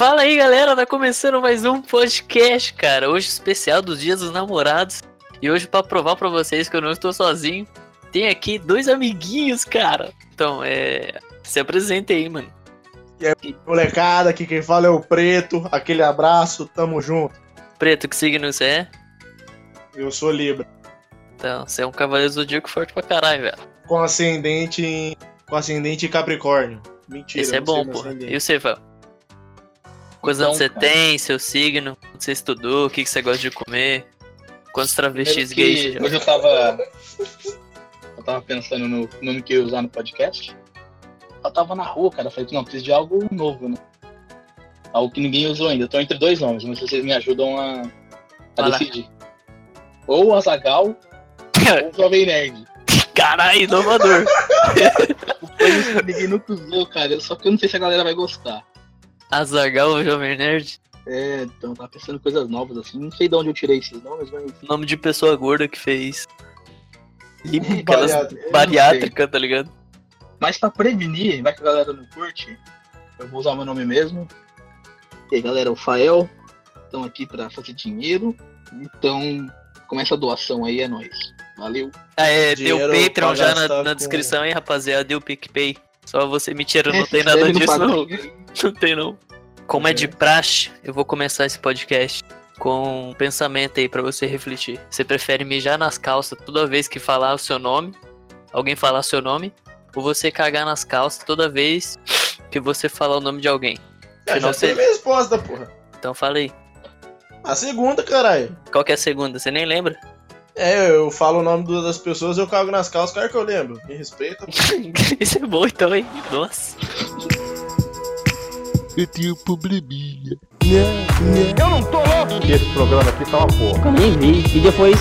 Fala aí, galera, tá começando mais um podcast, cara. Hoje especial dos Dias dos Namorados. E hoje para provar para vocês que eu não estou sozinho, tem aqui dois amiguinhos, cara. Então, é, se apresente aí, mano. E aí, molecada, aqui quem fala é o Preto. Aquele abraço, tamo junto. Preto, que signo você é? Eu sou Libra. Então, você é um cavaleiro zodíaco forte pra caralho, velho. Com ascendente em... com ascendente em Capricórnio. Mentira. Esse é bom, ascendente. E você, Val? Quantos anos você cara. tem, seu signo, onde você estudou, o que, que você gosta de comer, quantos travestis gays Hoje eu tava. Eu tava pensando no nome que eu ia usar no podcast. Eu tava na rua, cara. Falei, não, preciso de algo novo, né? Algo que ninguém usou ainda. Eu tô entre dois nomes, mas vocês me ajudam a, a decidir. Ou Azagal ou Jovem Nerd. Caralho, inovador. Ninguém nunca usou, cara. Só que eu não sei se a galera vai gostar. Azagal, o Jovem Nerd. É, então tava pensando em coisas novas assim. Não sei de onde eu tirei esses nomes, mas. Nome de pessoa gorda que fez. Aquelas Bariátrica. eu não bariátrica, tá ligado? Mas pra prevenir, vai que a galera não curte, eu vou usar meu nome mesmo. E aí, galera, o Fael, estão aqui pra fazer dinheiro. Então, começa a doação aí, é nóis. Valeu. Ah, é, deu Patreon já na, na com- descrição aí, rapaziada. Deu PicPay. Só você me tira, não É, tem nada disso, não. Não tem, não. Como é de praxe, eu vou começar esse podcast com um pensamento aí pra você refletir. Você prefere mijar nas calças toda vez que falar o seu nome? Alguém falar seu nome? Ou você cagar nas calças toda vez que você falar o nome de alguém? Senão já sei você- minha resposta, porra. Então fala aí. A segunda, caralho. Qual que é a segunda? Você nem lembra? É, eu falo o nome das pessoas eu cago nas calças, cara que eu lembro. Me respeita. Isso é bom então, hein? Nossa. Eu tenho um probleminha. Esse programa aqui tá uma porra. Eu nem vi. E depois.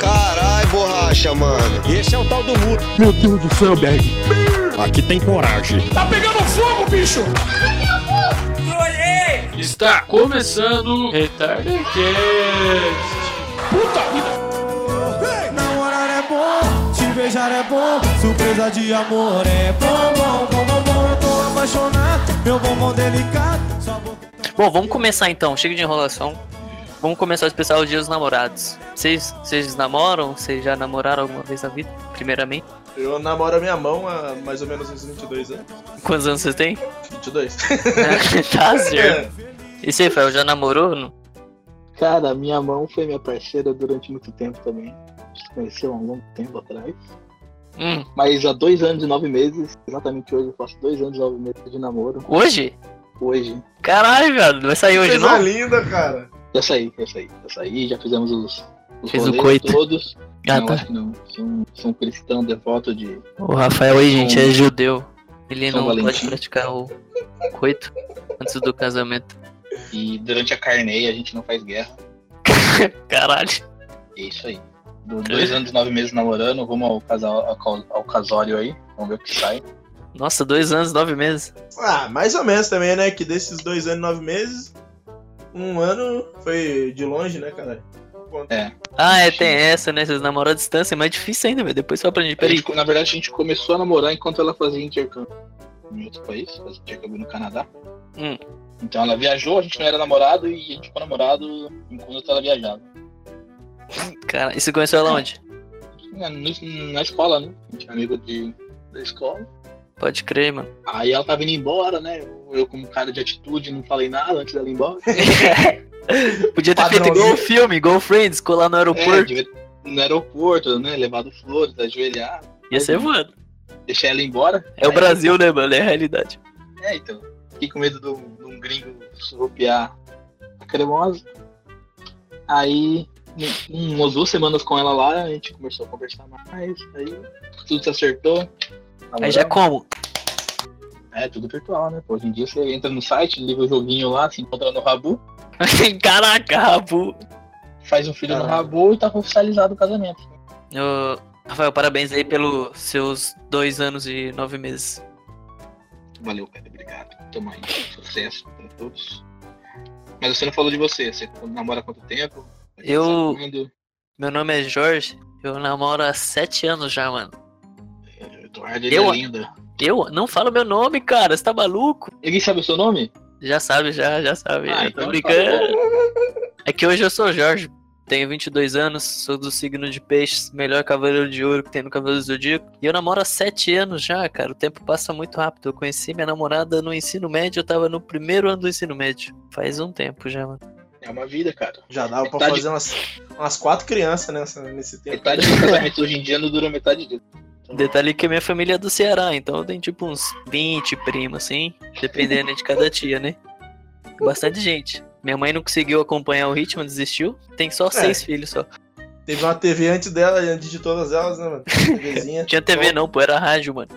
Carai, borracha, mano. Esse é o tal do muro. Meu Deus do céu, Berg. Aqui tem coragem. Está começando Retardcast. Namorar é bom, te beijar é bom, surpresa de amor é bom, bom, bom, apaixonado, meu bombom delicado. Bom, vamos começar então. Chega de enrolação. Vamos começar o especial Dia dos Namorados. Vocês, vocês namoram? Vocês já namoraram alguma vez na vida? Primeiramente. Eu namoro a minha mão há mais ou menos uns 22 anos. Quantos anos vocês têm? 22. tá certo. E você, Fel, já namorou? Não? Cara, minha mão foi minha parceira durante muito tempo também. A gente se conheceu há um longo tempo atrás. Hum, Mas há dois anos e nove meses, exatamente hoje, eu faço dois anos e nove meses de namoro. hoje? Hoje. Caralho, velho. Vai sair hoje, Coisa não? linda, cara. Já saí, já saí, já saí, já fizemos os, os Fez o coito. todos. Ah, não, tá. acho que não. Sou um, sou um cristão devoto de. O Rafael aí, gente, é judeu. Ele São não pode Valentim. praticar o coito antes do casamento. E durante a carneia a gente não faz guerra. Caralho. É isso aí. Do dois anos e nove meses namorando, rumo ao, casal, ao, ao casório aí. Vamos ver o que sai. Nossa, dois anos, nove meses. Ah, mais ou menos também, né? Que desses dois anos e nove meses, um ano foi de longe, né, cara? Ah, é, tem essa, né? Vocês namoram à distância, é mais difícil ainda, velho. Depois eu aprendi. Peraí. gente, na verdade, a gente começou a namorar enquanto ela fazia intercâmbio em outro país, fazia intercâmbio no Canadá. Hum. Então ela viajou, a gente não era namorado e a gente ficou namorado enquanto ela viajava. Cara, e você conheceu ela onde? Na, no- na escola, né? A gente é amigo de, da escola. Pode crer, mano. Aí ela tava indo embora, né? Eu, eu como cara de atitude, não falei nada antes dela ir embora. Podia ter feito igual o filme, igual o Friends, colar no É, aeroporto. devia- no aeroporto, né? Levado flores, ajoelhar, Ia ser voando. deixar ela ir embora. É o Brasil, né, mano? É a realidade. É, então. Fiquei com medo de um de um gringo surrupiar a cremosa. Aí, umas duas semanas com ela lá, a gente começou a conversar mais. Aí, tudo se acertou. Aí já como? É, tudo virtual, né? Hoje em dia você entra no site, liga o joguinho lá, se encontra no Rabu, Caraca, Rabu. faz um filho no Caralho. Rabu e tá oficializado o casamento. Ô, Rafael, parabéns aí pelos seus dois anos e nove meses. Valeu, cara, obrigado. Tamo aí, sucesso pra todos. Mas você não falou de você, você namora há quanto tempo? Eu- quando? Meu nome é Jorge, eu namoro há sete anos já, mano. Eduardo, ele Eu- é linda. Eu? Não fala meu nome, cara, você tá maluco? Ninguém sabe o seu nome? Já sabe, já, já sabe. Ah, então tô brincando. É que hoje eu sou Jorge, tenho 22 anos, sou do signo de peixes, melhor cavaleiro de ouro que tem no Cavaleiro do Zodíaco. E eu namoro há 7 anos já, cara. O tempo passa muito rápido. Eu conheci minha namorada no ensino médio, eu tava no primeiro ano do ensino médio. Faz um tempo já, mano. É uma vida, cara. Já dava pra Metade- fazer umas, umas quatro crianças nessa, nesse tempo. Metade do casamento hoje em dia não dura metade disso. Detalhe que a minha família é do Ceará, então tenho tipo uns 20 primos, assim, dependendo de cada tia, né? Bastante gente. Minha mãe não conseguiu acompanhar o ritmo, desistiu. Tem só seis filhos só. Teve uma TV antes dela, antes de todas elas, né, mano? TVzinha. Não tinha TV não, pô, era rádio, mano.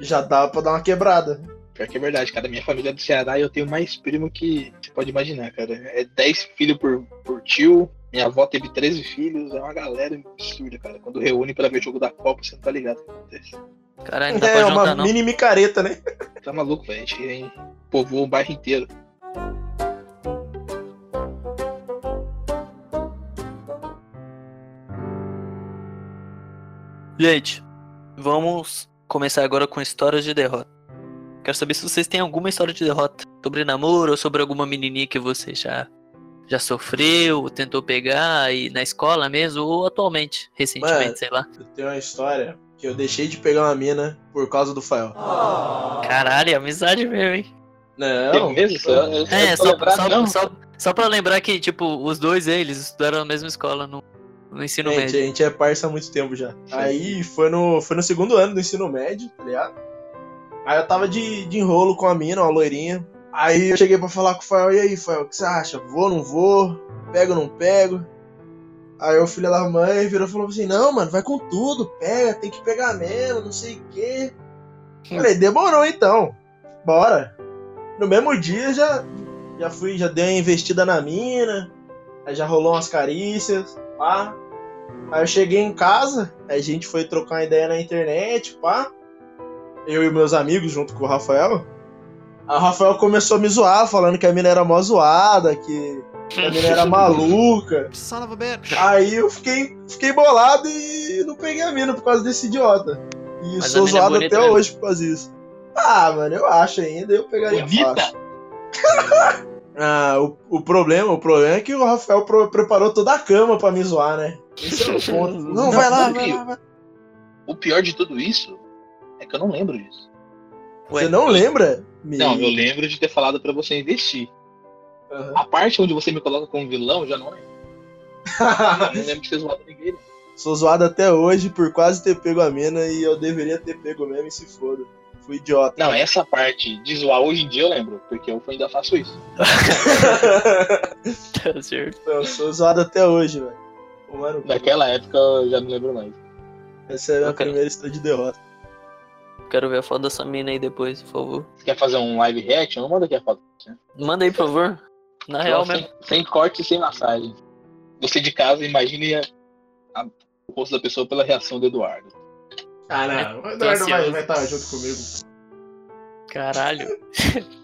Já dava pra dar uma quebrada. Pior que é verdade, cara. Minha família é do Ceará e eu tenho mais primo que você pode imaginar, cara. É 10 filhos por, por tio. Minha avó teve 13 filhos. É uma galera absurda, cara. Quando reúne pra ver jogo da Copa, você não tá ligado o que acontece. Caralho, não dá É pra uma juntar não. mini micareta, né? Tá maluco, velho. A gente povoou o bairro inteiro. Gente, vamos começar agora com histórias de derrota. Quero saber se vocês têm alguma história de derrota sobre namoro ou sobre alguma menininha que você já já sofreu, ou tentou pegar aí na escola mesmo ou atualmente, recentemente, Mano. sei lá. Eu tenho uma história que eu deixei de pegar uma mina por causa do Fael. Caralho, é amizade mesmo, hein? Não, Tem mesmo? Eu, eu, É, tô só, lembrado, só, não. só, só pra lembrar que, tipo, os dois eles estudaram na mesma escola no, no ensino gente, médio. a gente é parça há muito tempo já. Aí foi no, foi no segundo ano do ensino médio, tá ligado? Aí eu tava de, de enrolo com a mina, uma loirinha. Aí eu cheguei pra falar com o Fael, e aí, Fael, o que você acha? Vou, não vou? Pego, não pego? Aí o filho da mãe virou e falou assim, não, mano, vai com tudo, pega, tem que pegar mesmo, não sei o quê. Falei, demorou então, bora. No mesmo dia já, já fui, já dei uma investida na mina, aí já rolou umas carícias, pá. Aí eu cheguei em casa, aí a gente foi trocar uma ideia na internet, pá. Eu e meus amigos, junto com o Rafael. O Rafael começou a me zoar, falando que a mina era mó zoada, que a mina era maluca. A. Aí eu fiquei, fiquei bolado e não peguei a mina por causa desse idiota. E Mas sou a é zoado bonita até mesmo. hoje por causa disso. Ah, mano, eu acho ainda, eu pegaria Bonita? fácil. Ah, o, o problema, o problema é que o Rafael pro- preparou toda a cama pra me zoar, né? Esse é o ponto. Não, vai lá, vai lá, vai lá. O pior de tudo isso é que eu não lembro disso. Ué. Você não lembra? Não, eu lembro de ter falado pra você investir. Aham. A parte onde você me coloca como vilão, eu já não lembro. Eu não lembro de ter zoado ninguém. Sou zoado até hoje por quase ter pego a mina e eu deveria ter pego mesmo e se foda. Fui idiota. Não, essa parte de zoar hoje em dia eu lembro, porque eu ainda faço isso. Tá certo. eu sou zoado até hoje, velho. Naquela época eu já não lembro mais. essa é a minha Eu quero- primeira história de derrota. Quero ver a foto dessa mina aí depois, por favor. Você quer fazer um live reaction? Manda aqui a foto. Manda aí, por favor. Na real sem, mesmo. sem corte e sem massagem. Você de casa, imagine a- a- o rosto da pessoa pela reação do Eduardo. Ah, não. O Tô Eduardo vai ansioso. estar junto comigo. Caralho.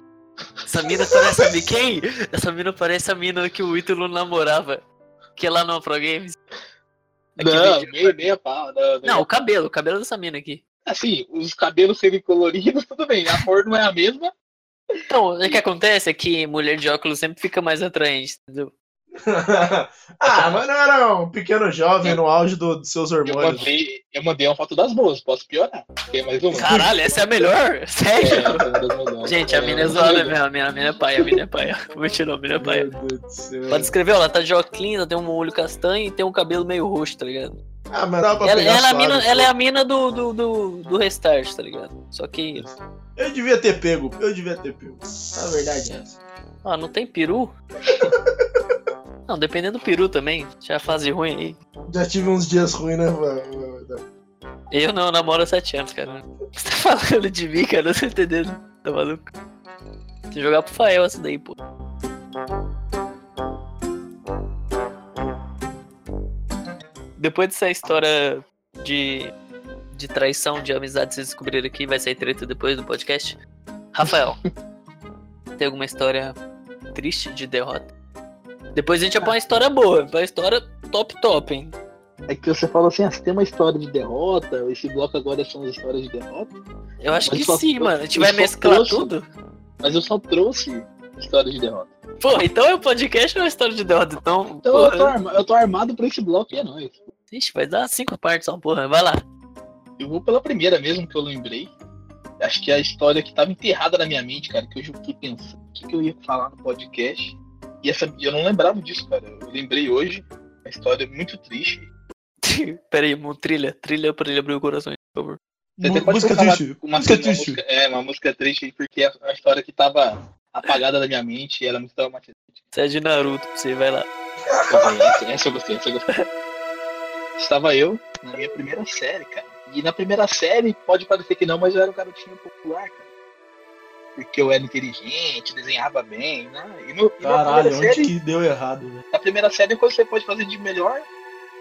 Essa mina parece, sabe quem? Essa mina parece a mina que o Ítalo namorava. Que é lá no Pro Games. É não, vídeo- nem, nem a pau. Não, Não, o cabelo, o cabelo dessa mina aqui. Assim, os cabelos serem coloridos, tudo bem. A cor não é a mesma. Então, o que acontece é que mulher de óculos sempre fica mais atraente, entendeu? ah, mas não era um pequeno jovem no auge do- dos seus Eu hormônios. mandei, eu mandei uma foto das boas, posso piorar. Mais uma? Caralho, essa é a melhor? É, Sério? é melhores. Gente, a mina é zoada mesmo, a mina, a mina é paia, a mina é paia. Vou tirar, a mina é paia. Meu Deus do céu. Pode escrever, ó, ela tá de óculos, ela tem um olho castanho e tem um cabelo meio roxo, tá ligado? Ah, mas dá pra Ela, pegar ela é suave, mina, pô. ela é a mina do, do, do, do restart, tá ligado? Só que. Eu devia ter pego, eu devia ter pego. A verdade é essa. Ah, não tem peru? Não, dependendo do peru também. Já é fase ruim aí. Já tive uns dias ruins, né? Eu não eu namoro há sete anos, cara. Você tá falando de mim, cara? Não tô entendendo. Tá maluco? Tem que jogar pro Fael essa daí, pô. Depois dessa história de, de traição, de amizade vocês descobriram aqui, vai sair treta depois do podcast. Rafael, tem alguma história triste de derrota? Depois a gente vai pra uma história boa, pra uma história top top, hein? É que você falou assim, ah, você tem uma história de derrota, esse bloco agora são as histórias de derrota. Eu acho que só- sim, mano. A gente vai mesclar trouxe- tudo. Mas eu só trouxe História de derrota. Porra, então é um podcast ou é uma história de derrota? Então, Então eu tô, arma- eu tô armado pra esse bloco e é nóis. Ixi, vai dar cinco partes só, porra. Vai lá. Eu vou pela primeira mesmo que eu lembrei. Acho que é a história que tava enterrada na minha mente, cara, que hoje eu fiquei pensando o que, que eu ia falar no podcast. E essa, eu não lembrava disso, cara. Eu lembrei hoje. A história é muito triste. Pera aí, mano, trilha. Trilha pra ele abrir o coração, por favor. Você até Mu- pode Música triste. Uma, Música uma triste. música- é, uma música triste porque é uma história que tava apagada da minha mente e ela é muito traumatizante. Você é de Naruto, você vai lá. Essa, essa eu gostei, essa eu gostei. Estava eu na minha primeira série, cara. E na primeira série, pode parecer que não, mas eu era um garotinho popular, cara. Porque eu era inteligente, desenhava bem, né? E, no, e Caralho, onde série, que deu errado, velho? na primeira série, coisa que você pode fazer de melhor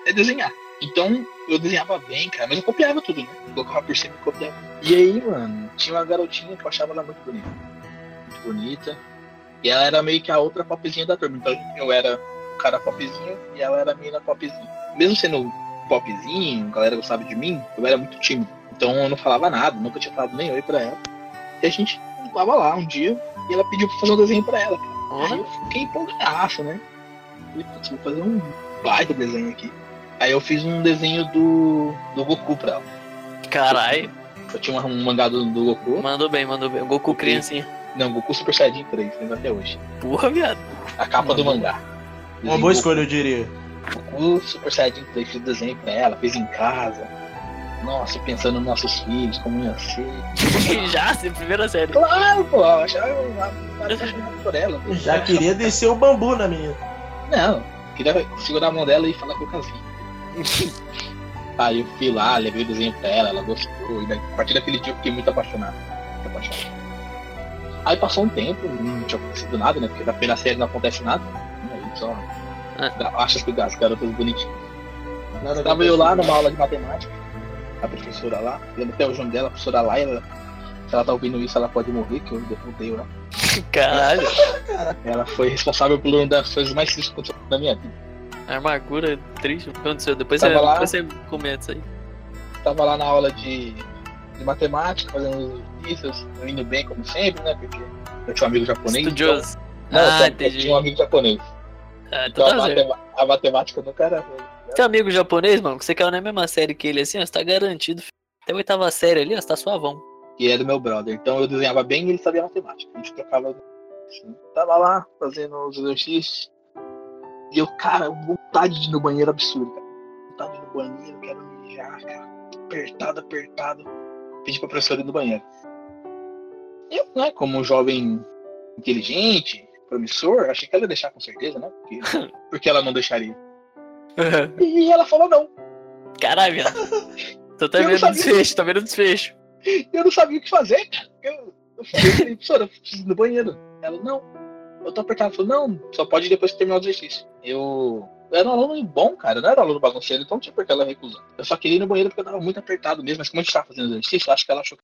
é desenhar. Então, eu desenhava bem, cara, mas eu copiava tudo, né? Colocava por cima e copiava. E aí, mano, tinha uma garotinha que eu achava ela muito bonita. Muito bonita. E ela era meio que a outra popzinha da turma. Então, eu era o cara popzinho e ela era a mina popzinha. Mesmo sendo popzinho, a galera gostava de mim, eu era muito tímido. Então, eu não falava nada, nunca tinha falado nem oi pra ela. E a gente tava lá um dia e ela pediu pra fazer um desenho pra ela. Aí eu fiquei empolgadaço, né? Falei, putz, vou fazer um baita desenho aqui. Aí eu fiz um desenho do, do Goku pra ela. Caralho, Eu tinha um, um mangá do, do Goku. mandou bem, mandou bem. O Goku criancinha. Não, Goku Super Saiyajin 3, lembro até hoje. Porra, viado. A capa do mangá. Uma Desenho boa Goku- escolha, eu diria. Goku Super Saiyajin 3, fiz o desenho pra ela, fiz em casa. Nossa, pensando nos nossos filhos, como ia ser. Já, sim, primeira série. Claro, pô, eu achava eu por ela. Já queria descer o bambu na minha. Não, queria segurar a mão dela e falar que eu casei. Aí eu fui lá, levei o desenho pra ela, ela gostou. E a partir daquele dia eu fiquei muito apaixonado. Muito apaixonado. Aí passou um tempo, não tinha acontecido nada, né? Porque na primeira série não acontece nada. Aí só acha que as garotas bonitinhas. Nada Tava eu lá numa aula de matemática, a professora lá, lembro até o nome dela, a professora lá, ela, se ela tá ouvindo isso, ela pode morrer, que eu odeio ela. Caralho. Ela foi responsável por uma das coisas mais tristes que aconteceu na minha vida. Armadura triste. O que aconteceu? Depois você, lá. depois você comenta isso aí. tava lá na aula de, de matemática, fazendo eu indo bem como sempre, né? Porque eu tinha um amigo japonês. Estudioso. Então, não, eu ah, eu tinha um amigo japonês. Ah, então a, matema- a matemática nunca era ruim. Seu amigo japonês, mano, que você caiu na mesma série que ele, assim, ó, você tá garantido. filho. Até a oitava série ali, ó, você tá suavão. Que era meu brother. Então eu desenhava bem e ele sabia matemática. A gente trocava. assim. Tava lá fazendo os exercícios. E eu, cara, vontade de ir no banheiro absurdo, cara. Vontade de ir no banheiro, quero mijar, cara. Apertado, apertado. Pedi pra professora ir no banheiro. Eu, né, como um jovem inteligente, promissor, achei que ela ia deixar com certeza, né? Porque, porque ela não deixaria. E ela falou não. Caralho. Tô tá Eu vendo o desfecho, tá vendo o desfecho. Eu não sabia o que fazer, cara. Eu, eu falei, professora, eu preciso ir no banheiro. Ela, não. Eu tô apertado. Ela falou, não, só pode ir depois que terminar o exercício. Eu, eu era um aluno bom, cara. Eu não era um aluno bagunceiro, então não tinha por que ela recusar. Eu só queria ir no banheiro porque eu tava muito apertado mesmo. Mas como a gente tava fazendo exercício, eu acho que ela achou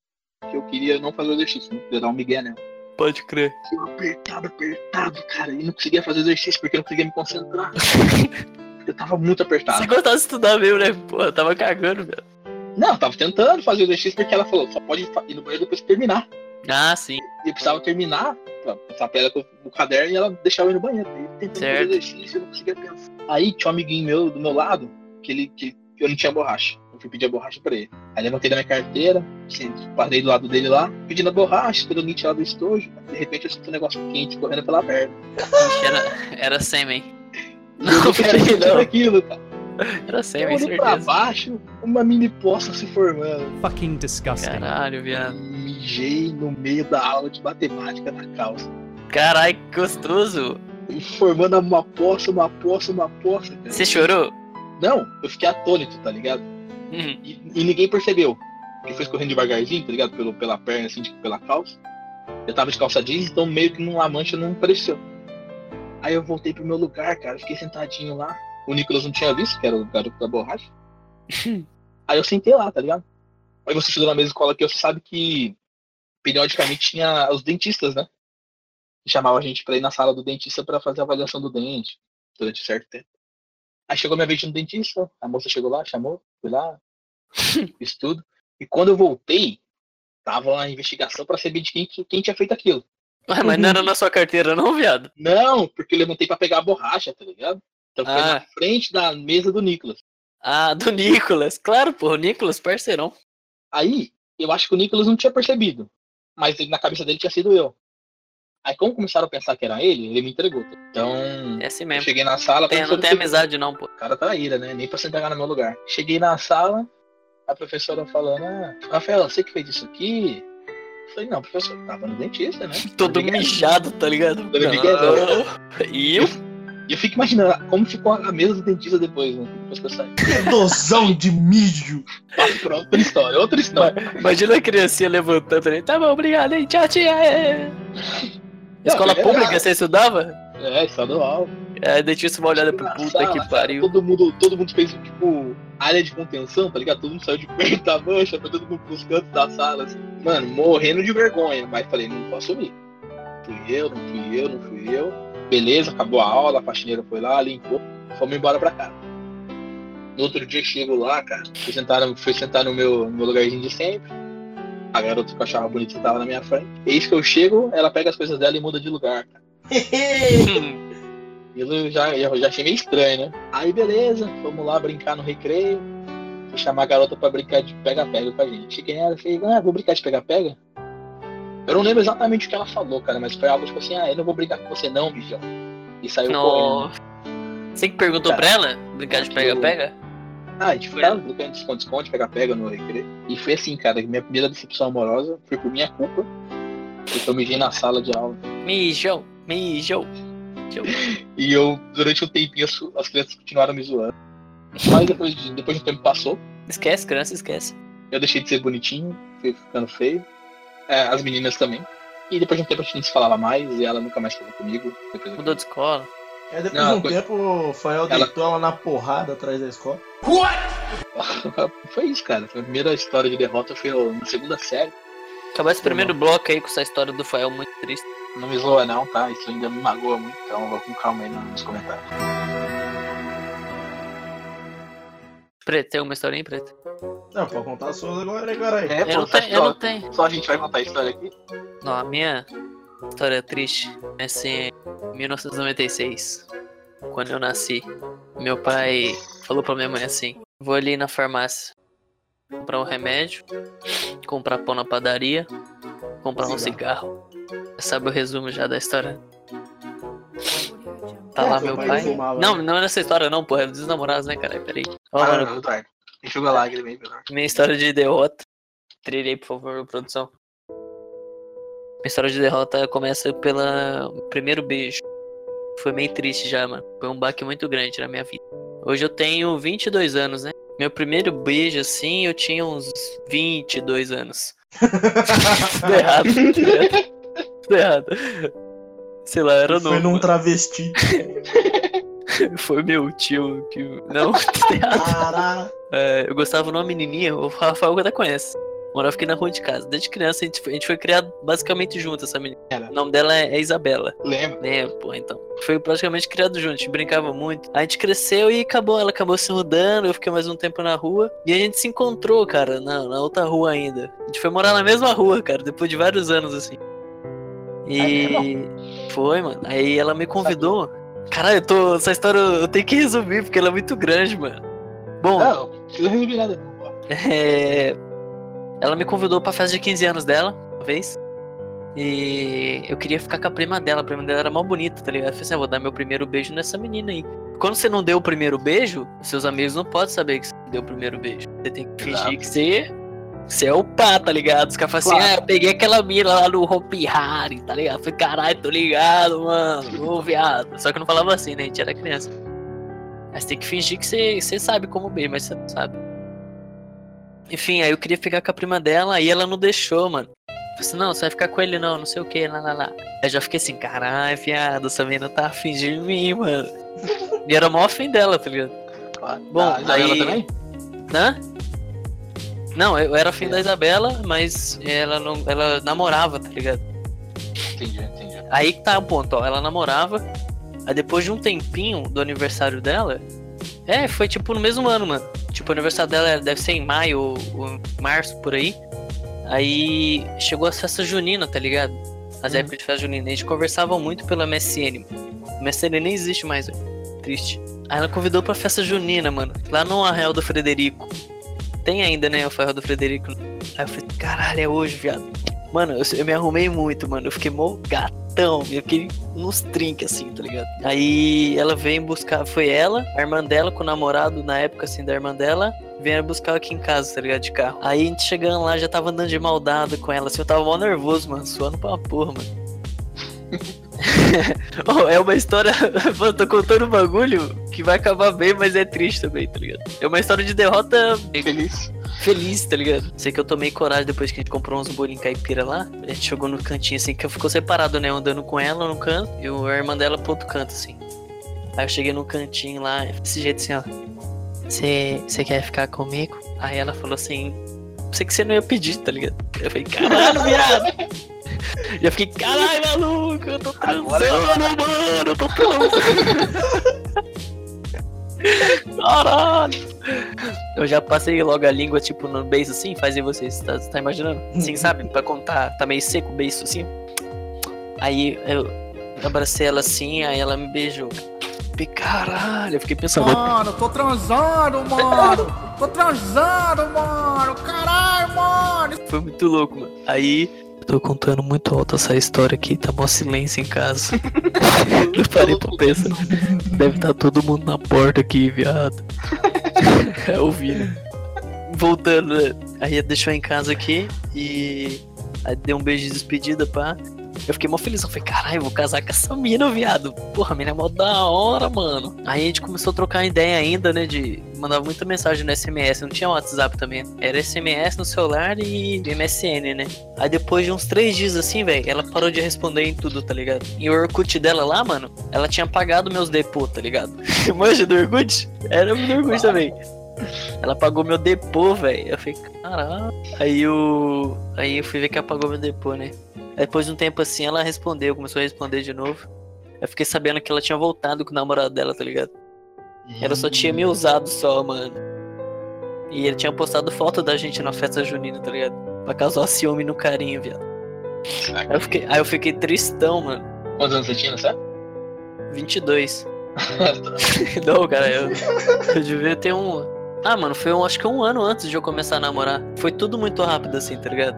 que eu queria não fazer o exercício. Né? Queria dar um migué, né? Pode crer. Eu apertado, apertado, cara. E não conseguia fazer exercício porque eu não conseguia me concentrar. eu tava muito apertado. Você gostava de estudar mesmo, né? Pô, eu tava cagando, velho. Não, eu tava tentando fazer o exercício porque ela falou, só pode ir no banheiro depois que terminar. Ah, sim. E eu precisava terminar, pra passar pra ela com o caderno e ela deixava eu ir no banheiro. Tentando Certo. fazer exercício, eu não conseguia pensar. Aí tinha um amiguinho meu do meu lado, que ele que eu não tinha borracha. Eu fui pedir a borracha pra ele. Aí levantei da minha carteira, assim, parei do lado dele lá, pedindo a borracha, esperando alguém tirar do estojo. De repente eu sinto um negócio quente correndo pela perna. Ixi, era, era sêmen. Não, não peraí, não. aquilo, cara. Era Eu sêmen, olhei pra certeza. baixo, uma mini poça se formando. Fucking disgusting. Caralho, viado. Mijei no meio da aula de matemática na calça. Caralho, que gostoso. Formando uma poça, uma poça, uma poça, cara. Você chorou? Não, eu fiquei atônito, tá ligado? Uhum. E, e ninguém percebeu. Porque foi escorrendo devagarzinho, tá ligado? Pelo, pela perna, assim, tipo, pela calça. Eu tava de calça jeans, então meio que numa mancha não apareceu. Aí eu voltei pro meu lugar, cara. Fiquei sentadinho lá. O Nicolas não tinha visto, que era o garoto da borracha. Aí eu sentei lá, tá ligado? Aí você estudou na mesma escola que eu, você sabe que periodicamente tinha os dentistas, né? Que chamavam a gente pra ir na sala do dentista pra fazer a avaliação do dente durante certo tempo. Aí chegou minha vez no dentista, a moça chegou lá, chamou, fui lá, fiz tudo. E quando eu voltei, tava a investigação pra saber de quem, que- quem tinha feito aquilo. Ué, mas não era na sua carteira, não, viado? Não, porque eu levantei pra pegar a borracha, tá ligado? Então foi Ah. na frente da mesa do Nicolas. Ah, do Nicolas. Claro, pô, o Nicolas, parceirão. Aí, eu acho que o Nicolas não tinha percebido. Mas na cabeça dele tinha sido eu. Aí, como começaram a pensar que era ele, ele me entregou. Então, É assim eu mesmo. cheguei na sala. a Tem, não tem amizade, não, pô. O cara tá ira, né? Nem pra sentar no meu lugar. Cheguei na sala, a professora falando, ah, Rafael, você que fez isso aqui? Eu falei, não, professor, tava no dentista, né? Todo Obrigado. mijado, tá ligado? Todo miguezão. E eu? E eu fico imaginando como ficou a mesa do dentista depois, né? Depois que eu saí. Dosão de mijo. Pra outra história, outra história. Imagina a criancinha levantando ali. Tá bom, obrigado, hein? Tchau, tia. Escola é pública, verdade. você estudava? É, estadual. É, dentista uma olhada pro puta que pariu. Todo mundo, todo mundo fez, tipo, área de contenção, tá ligado? Todo mundo saiu de perto da mancha, foi todo mundo pros cantos da sala, assim. Mano, morrendo de vergonha. Mas falei, não posso assumir. Fui eu, não fui eu, não fui eu. Beleza, acabou a aula, a faxineira foi lá, limpou, fomos embora pra casa. No outro dia chego lá, cara, fui sentar, fui sentar no meu, no meu lugarzinho de sempre. A garota que eu achava bonita que tava na minha frente. Eis que eu chego, ela pega as coisas dela e muda de lugar, cara. Eu já, eu já achei meio estranho, né? Aí beleza, vamos lá brincar no recreio. Fui chamar a garota pra brincar de pega-pega com a gente. Cheguei nela e falei, ah, vou brincar de pega-pega? Eu não lembro exatamente o que ela falou, cara, mas foi algo tipo assim, ah, eu não vou brincar com você não, bijão. E saiu correndo. Nossa. Você que perguntou Cara, pra ela? Brincar de pega-pega? Ah, a gente foi lá, brincando de esconde-esconde, pega-pega no recreio. E foi assim, cara, minha primeira decepção amorosa foi por minha culpa. Porque eu mijei na sala de aula. Mijou, mijou. E eu, durante um tempinho, as, as crianças continuaram me zoando. Mas depois de, depois de um tempo passou, Esquece, criança, esquece. Eu deixei de ser bonitinho, fui ficando feio. É, as meninas também. E depois de um tempo a gente não se falava mais e ela nunca mais falou comigo. Eu... Mudou de escola. Aí depois Não, de um foi- tempo o Fael Ela- deitou ela na porrada atrás da escola. Foi isso, cara. Foi a primeira história de derrota foi na segunda série. Acabou esse primeiro bloco aí com essa história do Fael muito triste. Não me zoa não, tá? Isso ainda me magoa muito, então eu vou com calma aí nos comentários. Preto, tem uma historinha, Preto? Não, pode contar as suas agora, né, caralho? É, Eu não, pô, só, tenho, eu não tenho. só a gente vai contar a história aqui. Não, a minha história triste é assim, em 1996, quando eu nasci. Meu pai falou pra minha mãe assim: vou ali na farmácia comprar um remédio, comprar pão na padaria, comprar um cigarro. Sabe o resumo já da história? Tá É, lá meu pai Não, né? não é nessa história não, porra, é dos namorados, né, cara? Peraí. Ó, Ah, mano. Enxuga lágrima aí, minha história de derrota. Trilha aí, por favor, produção. Minha história de derrota começa pelo primeiro beijo. Foi meio triste já, mano. Foi um baque muito grande na minha vida. Hoje eu tenho 22 anos, né? Meu primeiro beijo, assim, eu tinha uns 22 anos. Tudo errado. Tudo errado. Sei lá, era Foi novo. num mano. travesti. Foi meu tio que. Não, tudo errado. É, eu gostava de uma menininha, o Rafael até conhece. Morava aqui na rua de casa. Desde criança a gente foi, a gente foi criado basicamente junto, essa menina. Era. O nome dela é, é Isabela. Lembra? Né, pô, então. Foi praticamente criado junto, a gente brincava muito. A gente cresceu e acabou, ela acabou se mudando, eu fiquei mais um tempo na rua. E a gente se encontrou, cara, na, na outra rua ainda. A gente foi morar na mesma rua, cara, depois de vários anos, assim. E. Foi, mano. Aí ela me convidou. Caralho, eu tô. Essa história eu tenho que resumir, porque ela é muito grande, mano. Bom. Não, não resumir nada. É, Ela me convidou pra festa de 15 anos dela, uma vez. E eu queria ficar com a prima dela. A prima dela era mal bonita, tá ligado? Eu falei assim: ah, vou dar meu primeiro beijo nessa menina aí. Quando você não deu o primeiro beijo, seus amigos não podem saber que você deu o primeiro beijo. Você tem que fingir Exato. que você. Você é o pá, tá ligado? Os caras falam assim: Claro. ah, eu peguei aquela mina lá no Hopi Hari, tá ligado? Eu falei, caralho, tô ligado, mano. Ô, viado. Só que eu não falava assim, né? A gente era criança. Mas tem que fingir que você, você sabe como beijo, mas você não sabe. Enfim, aí eu queria ficar com a prima dela, aí ela não deixou, mano. Falei assim, não, você vai ficar com ele não, não sei o que, lá, lá, lá. Aí já fiquei assim, caralho, viado, essa menina tá afim de mim, mano. E era mó afim dela, tá ligado? Bom, Isabela aí- também? Hã? Não, eu era afim da Isabela, mas ela não. Ela namorava, tá ligado? Entendi, entendi. Aí que tá o ponto, ó. Ela namorava. Aí depois de um tempinho do aniversário dela. É, foi tipo no mesmo ano, mano. Tipo, o aniversário dela deve ser em maio ou, ou março, por aí. Aí chegou a festa junina, tá ligado? As épocas de festa junina. A gente conversava muito pelo MSN. O MSN nem existe mais, velho. Triste. Aí ela convidou pra festa junina, mano. Lá no Arraial do Frederico. Tem ainda, né, o Arraial do Frederico. Aí eu falei, caralho, é hoje, viado. Mano, eu, eu me arrumei muito, mano. Eu fiquei mó gatão. Eu fiquei nos trinques, assim, tá ligado? Aí ela veio buscar. Foi ela, a irmã dela, com o namorado na época, assim, da irmã dela. Vieram buscar aqui em casa, tá ligado? De carro. Aí a gente chegando lá, já tava andando de maldado com ela, assim. Eu tava mó nervoso, mano. Suando pra porra, mano. Oh, é uma história. Mano, tô contando um bagulho que vai acabar bem, mas é triste também, tá ligado? É uma história de derrota Feliz. feliz, tá ligado? Sei que eu tomei coragem depois que a gente comprou uns bolinhos caipira lá. A gente chegou no cantinho assim, que ficou separado, né? Andando com ela no canto e o- a irmã dela pro outro canto, assim. Aí eu cheguei no cantinho lá, desse jeito assim, ó. Você quer ficar comigo? Aí ela falou assim. Sei que você não ia pedir, tá ligado? Eu falei, caralho, viado! Já fiquei, caralho, maluco, eu tô Agora transando, mano, eu tô transando. Caralho! Eu já passei logo a língua, tipo, no beijo assim, fazia vocês, tá, tá imaginando? Assim, sabe? Pra contar, tá meio seco o beijo assim. Aí eu abracei ela assim, aí ela me beijou. Caralho, eu fiquei pensando, Mano, tô transando, mano. Tô transando, mano. Caralho, mano. foi muito louco, mano. Aí, tô contando muito alto essa história aqui, tá mó silêncio em casa. eu parei pra pensar. Deve estar todo mundo na porta aqui, viado. Eu ouvi, né? Voltando? Aí deixou em casa aqui e aí deu um beijo de despedida, pá. Eu fiquei mó feliz. Eu falei, caralho, vou casar com essa mina, viado. Porra, a mina é mó da hora, mano. Aí a gente começou a trocar ideia ainda, né? De. Mandava muita mensagem no SMS. Não tinha WhatsApp também. Era SMS no celular e MSN, né? Aí depois de uns três dias assim, velho, ela parou de responder em tudo, tá ligado? E o Orkut dela lá, mano, ela tinha apagado meus depô, tá ligado? Manja do Orkut? Era do Orkut também. Ela apagou meu depô, velho. Eu falei, caralho. Aí eu. Aí eu fui ver que apagou meu depô, né? Aí depois de um tempo assim, ela respondeu, começou a responder de novo. Eu fiquei sabendo que ela tinha voltado com o namorado dela, tá ligado? Ela só tinha me usado só, mano. E ele tinha postado foto da gente na festa junina, tá ligado? Pra causar ciúme no carinho, viado. Aí eu fiquei, aí eu fiquei tristão, mano. Quantos anos você tinha, sabe? 22. Não, cara, eu, eu devia ter um. Ah, mano, foi um, acho que um ano antes de eu começar a namorar. Foi tudo muito rápido assim, tá ligado?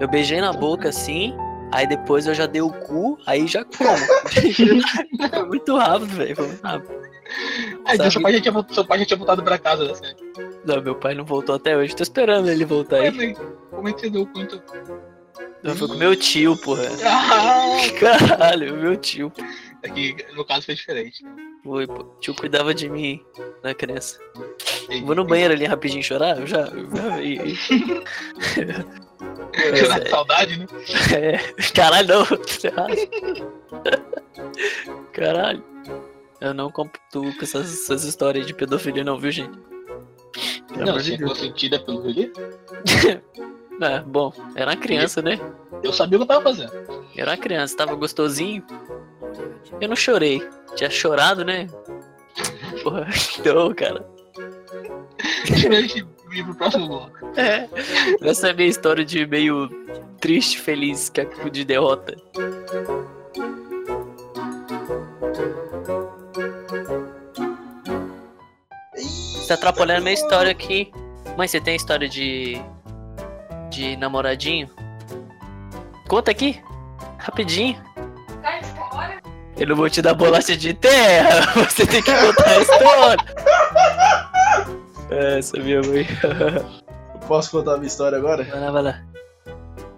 Eu beijei na boca assim, aí depois eu já dei o cu, aí já como. foi muito rápido, velho. Foi muito rápido. Ah, então Sabe? seu pai, já tinha, seu pai já tinha voltado pra casa, né? Não, meu pai não voltou até hoje. Tô esperando ele voltar Ué, aí. como é que você deu conta? Eu fui com meu tio, porra. Ah, Caralho, meu tio. aqui, no caso foi diferente. Foi, pô. O tio cuidava de mim na criança. Vou no banheiro ali rapidinho chorar? Eu já. Eu já e- e- Na saudade, né? É. Caralho, não. Caralho. Eu não compactuo com essas, essas histórias de pedofilia, não, viu, gente? Pelo Não, se for sentida pelo ali, É, bom, era uma criança, né? eu sabia o que eu tava fazendo. Era uma criança, tava gostosinho. Eu não chorei. Tinha chorado, né? Porra, então, cara. Ir pro próximo bloco. É. Essa é a minha história de meio triste, feliz, que é de derrota. Tá atrapalhando a minha história aqui. Mãe, você tem história de. de namoradinho? Conta aqui. Rapidinho. Eu não vou te dar bolacha de terra. Você tem que contar a história. Essa minha mãe. Eu posso contar a minha história agora? Vai lá, vai lá.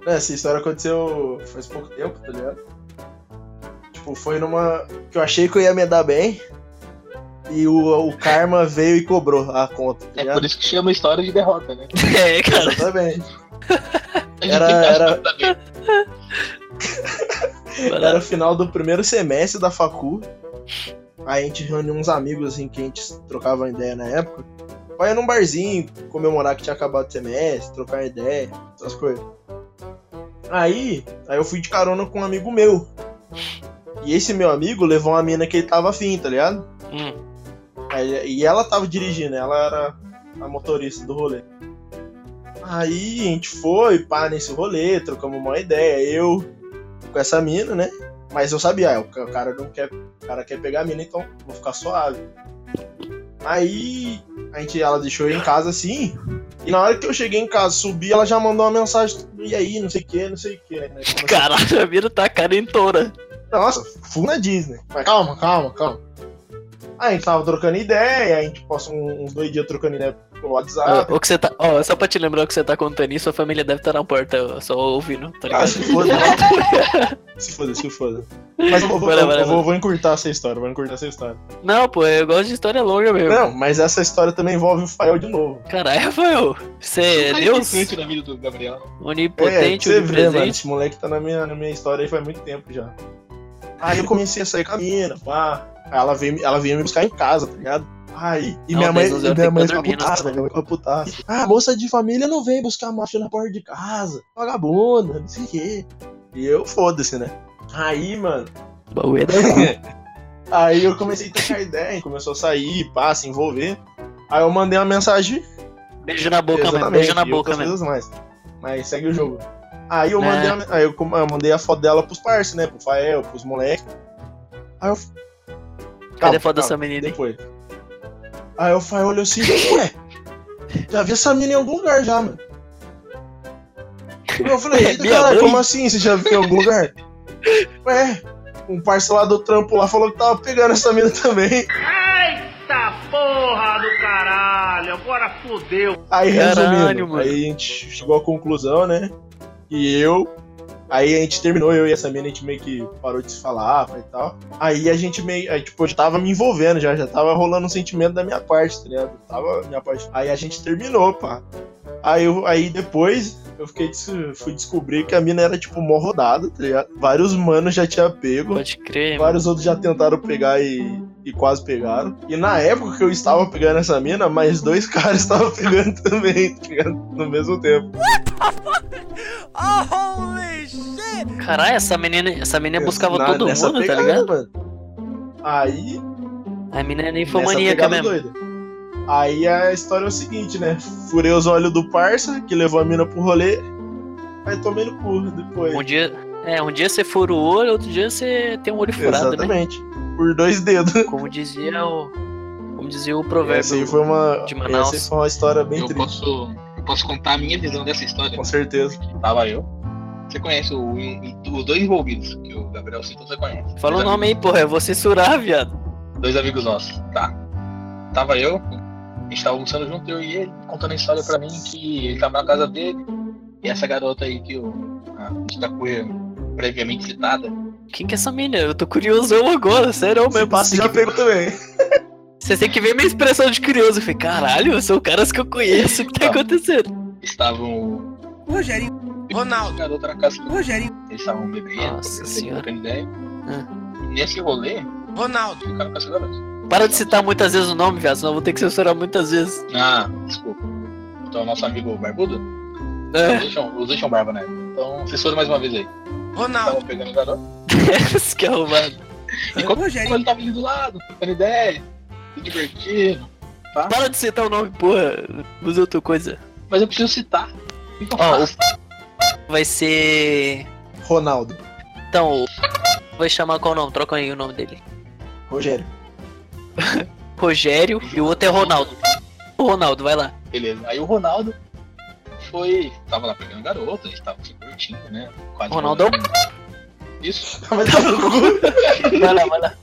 É, Essa história aconteceu faz pouco tempo, tá ligado? Tipo, foi numa. que eu achei que eu ia me dar bem. E o, o karma veio e cobrou a conta, tá É por isso que chama história de derrota, né? É, cara. Exatamente. Era- era- lá. Era final do primeiro semestre da facu. Aí a gente reuniu uns amigos assim que a gente trocava ideia na época. Vai num barzinho, comemorar que tinha acabado o semestre, trocar ideia, essas coisas. Aí, aí eu fui de carona com um amigo meu. E esse meu amigo levou uma mina que ele tava afim, tá ligado? Hum. Aí- e ela tava dirigindo, ela era a motorista do rolê. Aí a gente foi, pá, nesse rolê, trocamos uma ideia. Eu, com essa mina, né? Mas eu sabia, ah, o ca- o cara não quer. O cara quer pegar a mina, então vou ficar suave. Aí a gente, ela deixou eu em casa assim. E na hora que eu cheguei em casa, subi, ela já mandou uma mensagem, e aí, não sei o que, não sei o que. Né? Caralho, a mina tá carentora. Nossa, fui na Disney. Mas calma, calma, calma. Aí a gente tava trocando ideia, a gente passou um- uns dois dias trocando ideia pelo WhatsApp. Ó, o que você tá. Ó, só pra te lembrar o que você tá contando isso, sua família deve estar na porta só ouvindo, tá Ah, se foda. se foda, se foda. Mas eu, vou, Vai eu vai vou- vai vou encurtar essa história, vou encurtar essa história. Não, pô, eu gosto de história longa mesmo. Não, mas essa história também envolve o Fael de novo. Caralho, Rafael, você é Deus importante na vida do Gabriel. É, onipotente, pra você vê, mano, esse moleque tá na minha, na minha história aí faz muito tempo já. Aí eu comecei a sair com a mina, pá. Ela veio, ela veio me buscar em casa, tá ligado? Aí, e Não, minha mãe, 10, 11 e minha mãe ficou putaça, minha mãe ficou putaça. Ah, moça de família não vem buscar macho na porta de casa. Vagabunda, não sei o quê. E eu, foda-se, né? Aí, mano, Baú é aí eu comecei a trocar ideia, começou a sair, pá, se envolver. Aí eu mandei uma mensagem Beijo na boca Exatamente, beijo na boca coisas mais. Mas segue o jogo. Aí eu É. mandei, a, aí eu, eu mandei a foto dela pros parceiros, né? Pro Fael, pros moleques. Aí eu. Cadê a foto dessa menina, hein? Aí o Fael olhou assim, ué, já vi essa menina em algum lugar já, mano. Eu falei, eita Minha caralho, mãe? como assim? Você já viu em algum lugar? Ué, um parceiro lá do trampo lá falou que tava pegando essa menina também. Eita porra do caralho, agora fodeu. Aí, Caralho, resumindo, mano. aí a gente chegou à conclusão, né? E eu. Aí a gente terminou, eu e essa mina, a gente meio que parou de se falar e tal. Aí a gente meio. Aí, tipo, eu já tava me envolvendo, já, já tava rolando um sentimento da minha parte, tá ligado? Tava minha parte. Aí a gente terminou, pá. Aí, eu, aí depois eu fiquei fui descobrir que a mina era, tipo, mó rodada, tá ligado? Vários manos já tinha pego. Pode crer, mano. Vários outros já tentaram pegar e, e quase pegaram. E na época que eu estava pegando essa mina, mais dois caras estavam pegando também, tá ligado? No mesmo tempo. Caralho, essa menina, essa menina buscava Na- todo mundo, tá pegada, ligado? Mano. Aí. A menina é ninfomaníaca mesmo. doida. Aí a história é o seguinte, né? Furei os olhos do parça, que levou a mina pro rolê. Aí tomei no cu depois. Um dia, é, um dia você fura o olho, outro dia você tem um olho furado, né? Exatamente. Por dois dedos. Como dizia o, como dizia o provérbio. Essa aí foi uma. de Manaus. Essa aí foi uma história bem Eu triste. posso, posso contar a minha visão dessa história. Com certeza. Tava eu. Você conhece o- o- os dois envolvidos, que o Gabriel citou, você conhece. Fala o nome aí, porra, eu vou censurar, viado. Dois amigos nossos, tá. Tava eu, a gente tava almoçando junto, eu e ele, contando a história pra mim que ele tava na casa dele, e essa garota aí que o, a gente tá com ele, previamente citada, Quem que é essa menina? Eu tô curiosão agora, sério mesmo. Você já pegou também. Você tem que ver minha expressão de curioso. Eu falei, caralho, são caras que eu conheço, o que tá Tá. acontecendo? estavam Rogerinho, a Ronaldo, garota na casa Rogerinho, eles estavam bebendo, Nossa senhora. ideia. Ah. E nesse rolê, Ronaldo. ficaram com essa garota. Para de citar muitas vezes o nome, viado, senão eu vou ter que censurar muitas vezes. Ah, desculpa. Então, nosso amigo Barbudo, os É, os dois tinham barba, né? Então, censura mais uma vez aí. Ronaldo, Estavam pegando o garoto. que é arrumado. E quando ele tava ali do lado, trocando ideia, se divertindo. Para de citar o nome, porra. Usa outra coisa. Mas eu preciso citar. O que que eu Ó, faço? Vai ser. Ronaldo. Então, vai chamar qual nome? Troca aí o nome dele. Rogério. Rogério e o outro é Ronaldo. O Ronaldo, vai lá. Beleza. Aí o Ronaldo foi. Tava lá pegando garota, eles estavam se curtindo, né? Quase Ronaldo é o-. Isso. Vai tomar no cu. Vai lá, vai lá.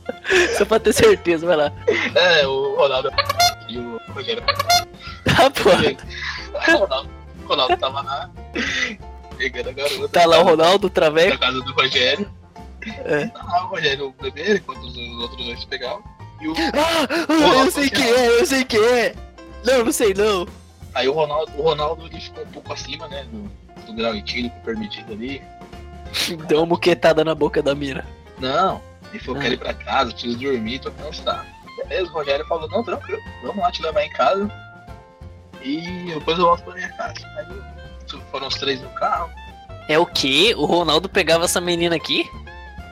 Só pra ter certeza, vai lá. É, o Ronaldo. E o Rogério. Porra. Aí o Ronaldo, o Ronaldo tava lá pegando a garota. Tá lá o Ronaldo, o Na Traveco. casa do Rogério. É. Tá lá o Rogério bebendo, enquanto os, os outros dois pegavam. E o, Ah, eu sei quem é, eu sei quem é. Não, não sei não. aí o Ronaldo, o Ronaldo ele ficou um pouco acima, né? Do, do grau etílico permitido ali. Deu uma muquetada na boca da mira. Não, ele falou Ah. quero ir pra casa, preciso dormir, tô cansado. Beleza, o Rogério falou, não, tranquilo, vamos lá te levar em casa. E depois eu volto pra minha casa. Aí foram os três no carro, É o quê? O Ronaldo pegava essa menina aqui?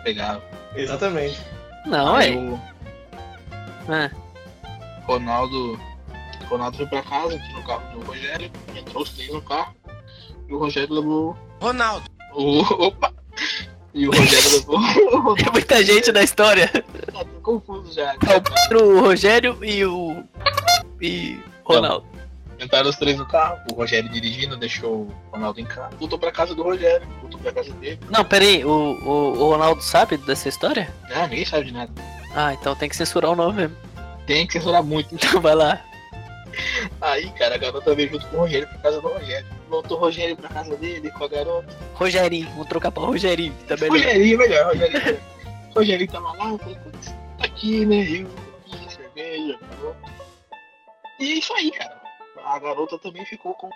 pegaram. Exatamente. Não, aí é. o Ah, Ronaldo. Ronaldo foi pra casa, aqui no carro do Rogério, entrou os três no carro. E o Rogério levou Ronaldo, o. Opa! E o Rogério levou. Tem muita gente na história. Tá tudo confuso já. É o Pedro, o Rogério e o. E. Ronaldo. Entraram os três no carro, o Rogério dirigindo, deixou o Ronaldo em casa. Voltou pra casa do Rogério, voltou pra casa dele. Não, peraí, o, o, o Ronaldo sabe dessa história? Ah, ninguém sabe de nada. Ah, então tem que censurar o nome mesmo. Tem que censurar muito. Então vai lá. Aí, cara, a garota veio junto com o Rogério pra casa do Rogério. Voltou o Rogério pra casa dele com a garota. Rogerinho, vamos trocar pra Rogerinho, tá melhor. Rogerinho, melhor, Rogerinho. Rogerinho tava lá, tá aqui, né? Eu, aqui, cerveja. E é isso aí, cara. A garota também ficou com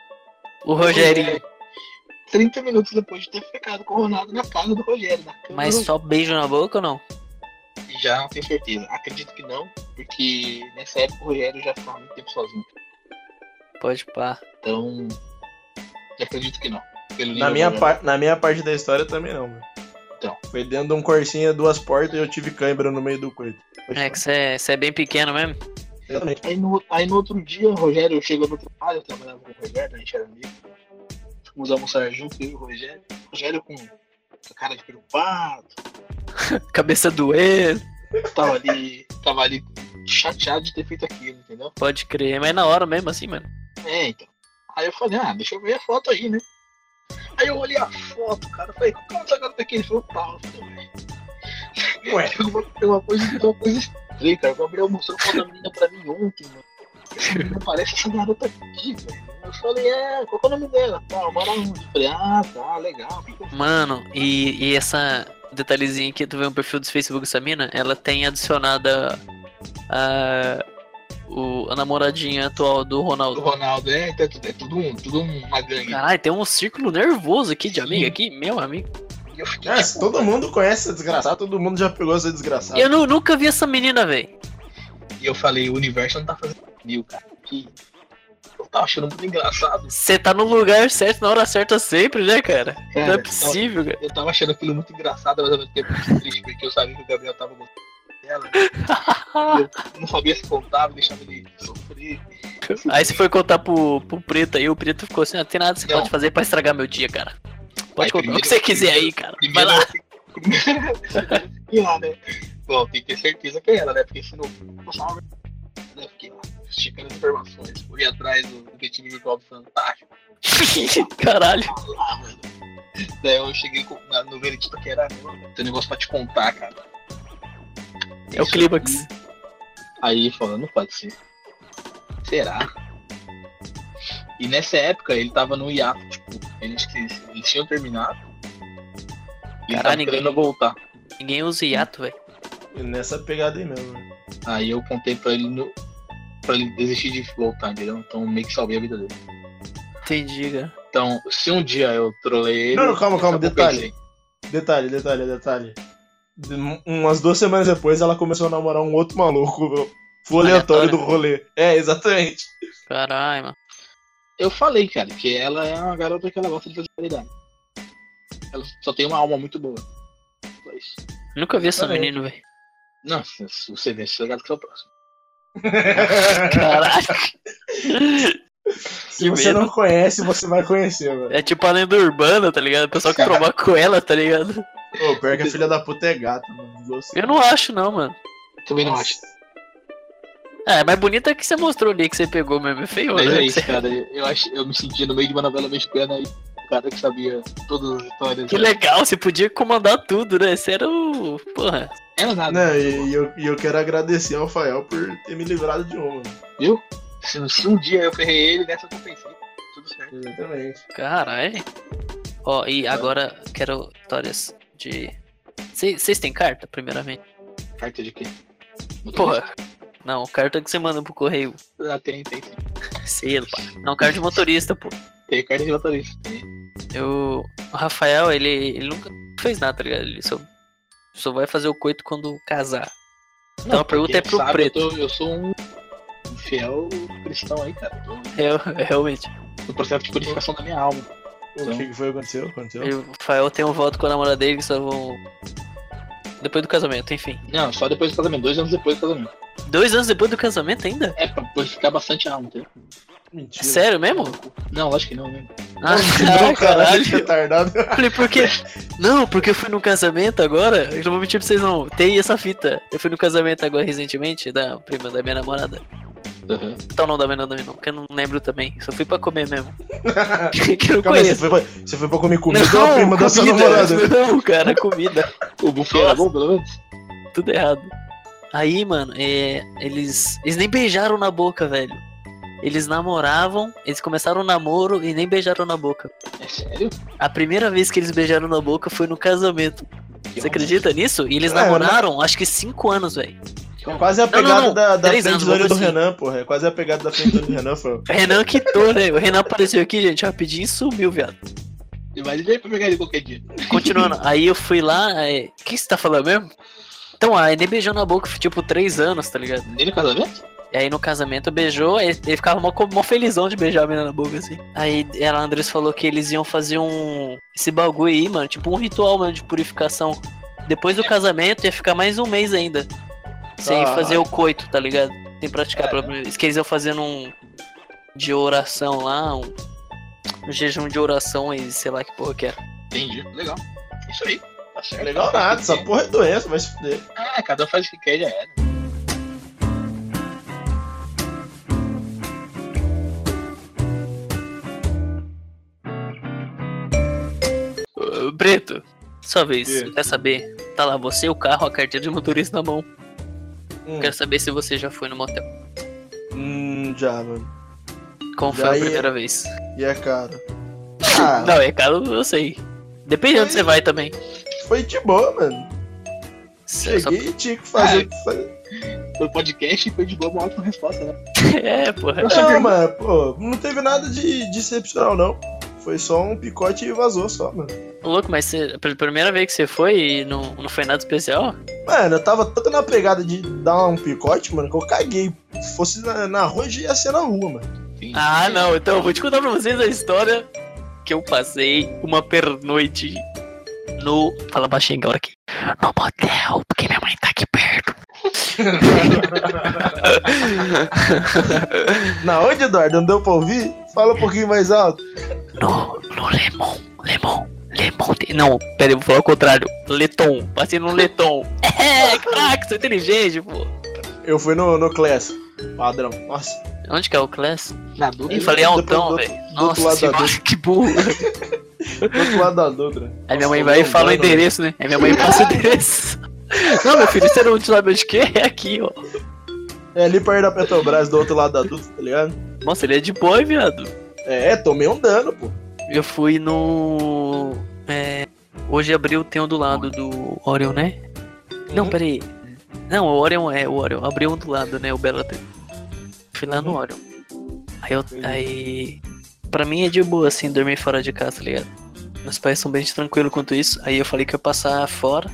O Rogerinho. 30 minutos depois de ter ficado com o Ronaldo na casa do Rogério, Mas do só beijo na boca ou não? Já não tenho certeza. Acredito que não, porque nessa época o Rogério já ficava muito tempo sozinho. Pode pá. Então, acredito que não. Pelo Na minha, par- na minha parte da história também não, mano. Então. Foi dentro de um corsinha, duas portas e eu tive cãibra no meio do coito. É que você é bem pequeno mesmo. Exatamente. Aí no, aí no outro dia, o Rogério chegou no trabalho, eu trabalhava com o Rogério, a gente era amigo. Fomos almoçar junto, eu e o Rogério. O Rogério com a cara de preocupado, Cabeça doendo. tava ali, tava ali chateado de ter feito aquilo, entendeu? Pode crer, mas na hora mesmo assim, mano. É, então. Aí eu falei, ah, deixa eu ver a foto aí, né? Aí eu olhei a foto, cara, falei, qual que é essa garota aqui? Ele falou, falei, Ué, Tem uma, tem uma coisa, tem uma coisa estranha, cara. O Gabriel mostrou foto da menina pra mim ontem, mano. Essa menina parece essa garota aqui, velho. Eu falei, é, qual que é o nome dela? Tá, mora onde? Eu falei, ah, tá, legal. Mano, e, e essa detalhezinho aqui, tu vê um perfil do Facebook dessa mina, ela tem adicionada a, o, a namoradinha atual do O Ronaldo. Ronaldo, é, é, tudo- é tudo, um, tudo uma gangue. Caralho, tem um círculo nervoso aqui de amigo aqui, meu amigo. Fiquei, Ah, tipo, todo mundo conhece essa desgraçada, todo mundo já pegou essa desgraçada. Eu nu- nunca vi essa menina, velho. E eu falei, o universo não tá fazendo mil, cara. Que tava achando muito engraçado. Você tá no lugar certo, na hora certa sempre, né, cara? Cara, Não é eu tava- possível, cara. Eu tava achando aquilo muito engraçado, mas ao mesmo tempo muito triste, porque eu sabia que o Gabriel tava gostando dela. Eu não sabia se contava, deixava ele sofrer. Aí você foi contar pro, pro Preto aí, o Preto ficou assim, não tem nada que você Não. pode fazer pra estragar meu dia, cara. Pode Aí, contar o primeiro- que você quiser aí, cara. Vai Primeiro, lá. primeiro, fiquei lá, né? Bom, tem que ter certeza que é ela, né? Porque se não né? Fiquei esticando as informações, fui atrás do detetive virtual do Fantástico. Caralho. lá, mano. Daí eu cheguei com- na- no veredito que era, mano, tem um negócio pra te contar, cara. É o Isso clímax. aqui. Aí falando, não pode ser. Será? E nessa época ele tava no hiato, tipo, eles, eles tinham terminado. E ele Caralho, tava ninguém- querendo voltar. Ninguém usa hiato, velho. Nessa pegada aí mesmo. né? Aí eu contei pra ele no, pra ele desistir de voltar, entendeu? Então meio que salvei a vida dele. Entendi, cara. Então, se um dia eu trolei ele. Não, não, calma, eu calma, detalhe. Detalhe, detalhe, detalhe. De- Umas duas semanas depois ela começou a namorar um outro maluco. Foi aleatório do rolê. É, exatamente. Caralho, mano. Eu falei, cara, que ela é uma garota que ela gosta de fazer qualidade. Ela só tem uma alma muito boa. Nunca vi essa menina, velho. Se se você vê, você é que é o próximo. Caralho. Se você não conhece, você vai conhecer, mano. É tipo a lenda urbana, tá ligado? O pessoal que trombar com ela, tá ligado? Pô, pior que a filha da puta é gata, mano. Eu não acho, não, mano. Também não acho. É, mais bonita que você mostrou ali que você pegou mesmo. É feio, Mas né? é isso, cara. Eu, acho, eu me senti no meio de uma novela mexicana aí. O cara que sabia todas as histórias. Que legal, você podia comandar tudo, né? Você era o. Porra. Era nada. Não, e, e eu, e eu quero agradecer ao Fael por ter me livrado de uma, mano. Viu? Se, se um dia eu ferrei ele, nessa eu compensei. Tudo certo. Exatamente. Caralho. Ó, e agora quero histórias de. Vocês têm carta, primeiramente? Carta de quê? Porra. Não, carta que você manda pro correio. Ah, tem, tem, tem. Selo, pá. Não, carta de motorista, pô. Tem carta de motorista. Eu. O Rafael, ele, ele nunca fez nada, tá ligado? Ele só, só vai fazer o coito quando casar. Então a pergunta é pro sabe, preto. Eu, tô- eu sou um fiel cristão aí, cara. Tô É, realmente. no processo de purificação da minha alma. O Então- que, que foi que aconteceu? aconteceu? E O Rafael tem um voto com a namorada dele que só vão. Depois do casamento, enfim. Não, só depois do casamento, dois anos depois do casamento. Dois anos depois do casamento ainda? É, pra purificar bastante entendeu? Mentira. Sério mesmo? Não, acho que não, né? Ah, Não, caralho, caralho. retardado. Falei, por quê? Não, porque eu fui no casamento agora. Eu não vou mentir pra vocês, não. Tem essa fita. Eu fui no casamento agora recentemente da prima da minha namorada. Uhum. Então não da minha namorada, não, porque eu não lembro também. Só fui pra comer mesmo. que eu não Calma aí, você conheço. foi, pra, você foi pra comer comida ou a prima da sua namorada? Não, cara, comida. O buffet era bom, pelo menos? Tudo errado. Aí, mano, é, eles. Eles nem beijaram na boca, velho. Eles namoravam, eles começaram o namoro e nem beijaram na boca. É sério? A primeira vez que eles beijaram na boca foi no casamento. Você acredita nisso? E eles É, namoraram, acho que cinco anos, velho. É quase a Não, não, pegada não. da, da Três anos, friendzone do assim. Renan, porra. É quase a pegada da friendzone do Renan, foi. Renan quitou, né? O Renan apareceu aqui, gente, rapidinho e sumiu, viado. Mas ele veio pra pegar ele qualquer dia. Continuando, aí eu fui lá, é... o que você tá falando mesmo? Então, aí nem beijou na boca, tipo, três anos, tá ligado? Nem no casamento? E aí no casamento beijou, aí ele ficava mó, mó felizão de beijar a menina na boca, assim. Aí ela, a Andressa falou que eles iam fazer um. Esse bagulho aí, mano, tipo um ritual, mano, de purificação. Depois do casamento ia ficar mais um mês ainda. Sem Caralho. fazer o coito, tá ligado? Sem praticar pela primeira vez. Que eles iam fazendo um. De oração lá, um. Um jejum de oração e sei lá que porra que é. Entendi. Legal. Isso aí. Tá certo. Legal nada, essa porra é doença, vai se fuder. Ah, cada um faz o que quer, já era. Ô, Preto, sua vez. Que? Quer saber? Tá lá você, o carro, a carteira de motorista na mão. Hum, Quero saber se você já foi no motel. hum, já, mano. Como foi Já a ia. primeira vez? E é caro. Ah, Não, é caro, eu sei. Depende de onde Foi. você vai também. Foi de boa, mano. Só- só- Cheguei e tinha que fazer. fazer- Foi podcast e foi de boa uma ótima resposta, né? É, porra. Não, mano, pô, não teve nada de, de excepcional, não. Foi só um picote e vazou só, mano. Ô, Louco, mas você, pela primeira vez que você foi e não, não foi nada especial? Mano, eu tava tanto na pegada de dar um picote, mano, que eu caguei. Se fosse na, na rua, já ia ser na rua, mano. Ah, não. Então eu vou te contar pra vocês a história que eu passei uma pernoite no. Fala baixinho agora aqui. No motel, porque minha mãe tá aqui perto. Na onde, Eduardo? Não deu pra ouvir? Fala um pouquinho mais alto. No, no Lemon, Lemon, Lemon. de- Não, pera aí, vou falar o contrário. Leton, passei no Leton. É, caraca, sou inteligente, pô. Eu fui no, no Class. Padrão. Nossa. Onde que é o Class? Na dúvida. Ih, falei altão, velho. Nossa senhora, que burro. Do outro lado da Dutra. Aí minha mãe vai e fala o endereço, né? Aí minha mãe passa o endereço. Não, meu filho, você não sabe onde que é? É aqui, ó. É ali perto da Petrobras, do outro lado da Dutra, tá ligado? Nossa, ele é de boy, viado. É, tomei um dano, pô. Eu fui no. É, hoje abriu tem um do lado do Orion, né? Não, Uhum. peraí. Não, o Orion é o Orion. Abriu um do lado, né? O Bellatrix. Fui lá no Uhum. Orion. Aí eu. Aí. Pra mim é de boa, assim, dormir fora de casa, tá ligado? Meus pais são bem tranquilos quanto isso. Aí eu falei que eu ia passar fora.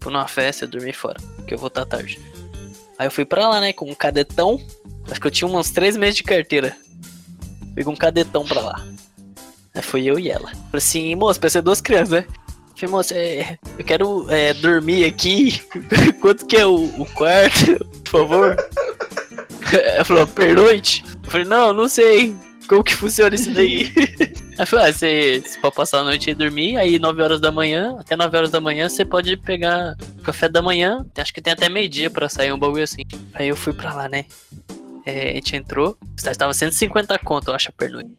Fui numa festa e dormir fora. Que eu vou estar tarde. Aí eu fui pra lá, né? Com um cadetão. Acho que eu tinha uns três meses de carteira. Fui com um cadetão pra lá. Aí foi eu e ela. Falei assim, moço, pra ser duas crianças, né? Falei, moço, é, eu quero é, dormir aqui. Quanto que é o, o quarto, por favor? Ela falou, pernoite? Eu falei, não, não sei. Como que funciona isso daí? Ela falou, ah, você, você pode passar a noite e dormir, aí 9 horas da manhã, até 9 horas da manhã, você pode pegar café da manhã. Acho que tem até meio-dia pra sair um bagulho assim. Aí eu fui pra lá, né? É, a gente entrou, tava 150 conto, eu acho, a pernoite.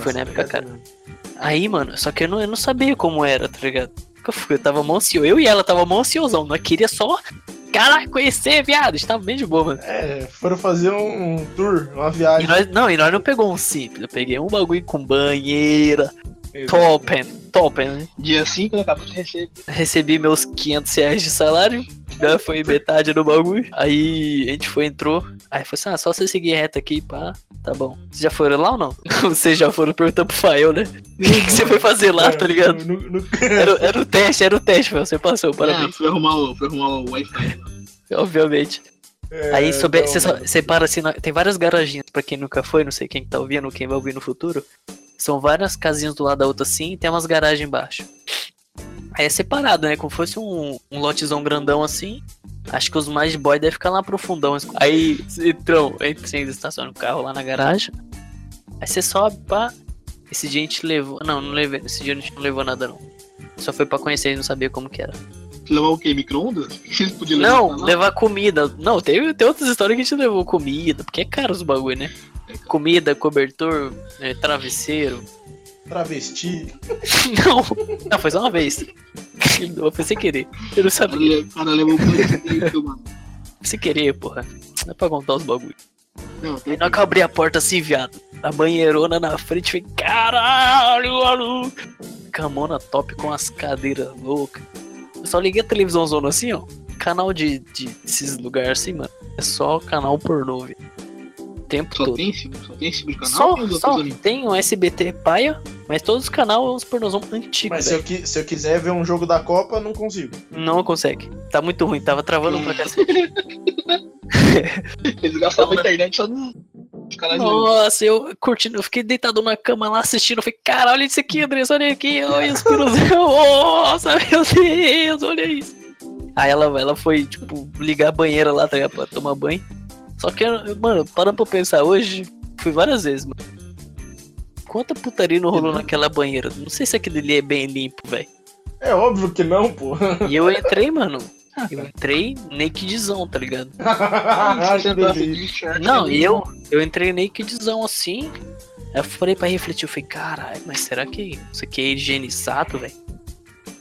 Foi na época, cara. Aí, mano, só que eu não, eu não sabia como era, tá ligado? Eu, fui, eu tava mó ansioso. Eu e ela tava mó ansiosão. Nós queria só, caraca, conhecer, viado. A gente tava bem de boa, mano. É, foram fazer um, um tour, uma E viagem. nós, não, e nós não pegou um simples. Eu peguei um bagulho com banheira, topen, topen, né? Dia 5 eu acabo de receber. Recebi meus 500 reais de salário. Já foi metade do bagulho. Aí a gente foi, entrou. Aí foi assim: ah, só você seguir reto aqui, pá. Tá bom. Vocês já foram lá ou não? Vocês já foram perguntando pro Fael, né? O que, que você foi fazer lá, tá ligado? No- no- no- Era, era o teste, era o teste, Fael. Você passou, Ah, parabéns. fui arrumar o, fui arrumar o Wi-Fi. Obviamente. É, Aí então, você, só- você para assim, na- tem várias garaginhas pra quem nunca foi, não sei quem tá ouvindo, quem vai ouvir no futuro. São várias casinhas do lado da outra assim e tem umas garagens embaixo. Aí é separado, né? Como fosse um, um lotezão grandão assim. Acho que os mais boy devem ficar lá profundão. Aí, então, entra, você estaciona o carro lá na garagem. Aí você sobe, pá. Esse dia a gente levou. Não, não levei. Esse dia a gente não levou nada, não. Só foi pra conhecer e não sabia como que era. Levar o quê? Micro-ondas? Não, levar comida. Não, tem, tem outras histórias que a gente levou comida, porque é caro os bagulho, né? É. Comida, cobertor, é, travesseiro. Travesti. Não, não, foi só uma vez. Foi sem querer. Eu não sabia. o cara levou presidente, mano. Sem querer, porra. Não é pra contar os bagulho. Não, Aí na hora que eu abri a porta assim, viado, a banheirona na frente, falei, caralho, maluco. Camona top com as cadeiras loucas. Eu só liguei a televisão zona assim, ó. Canal de, de desses lugares assim, mano. É só canal pornô, velho. O tempo Só todo. tem, esse, só tem esse tipo de canal? Só, só. Tem um SBT paia, mas todos os canais são os pornozão antigos, Mas se eu, se eu quiser ver um jogo da Copa, não consigo. Não consegue. Tá muito ruim, tava travando pra cacete. Eles gastavam a internet só no Nossa, eu curtindo, eu fiquei deitado na cama lá assistindo. Eu falei, cara, olha isso aqui, Andressa, olha aqui, olha os piruzão. Nossa, meu Deus, olha isso. Aí ela, ela foi, tipo, ligar a banheira lá, tá ligado, pra tomar banho. Só que, mano, parando pra pensar hoje, fui várias vezes, mano. Quanta putaria não rolou naquela banheira? Não sei se aquele ali é bem limpo, velho. É óbvio que não, pô. E eu entrei, mano. Eu entrei nakedzão, tá ligado? Ah, Não, e eu, eu entrei nakedzão assim. Aí eu falei pra refletir, eu falei, caralho, mas será que isso aqui é higienizado, velho?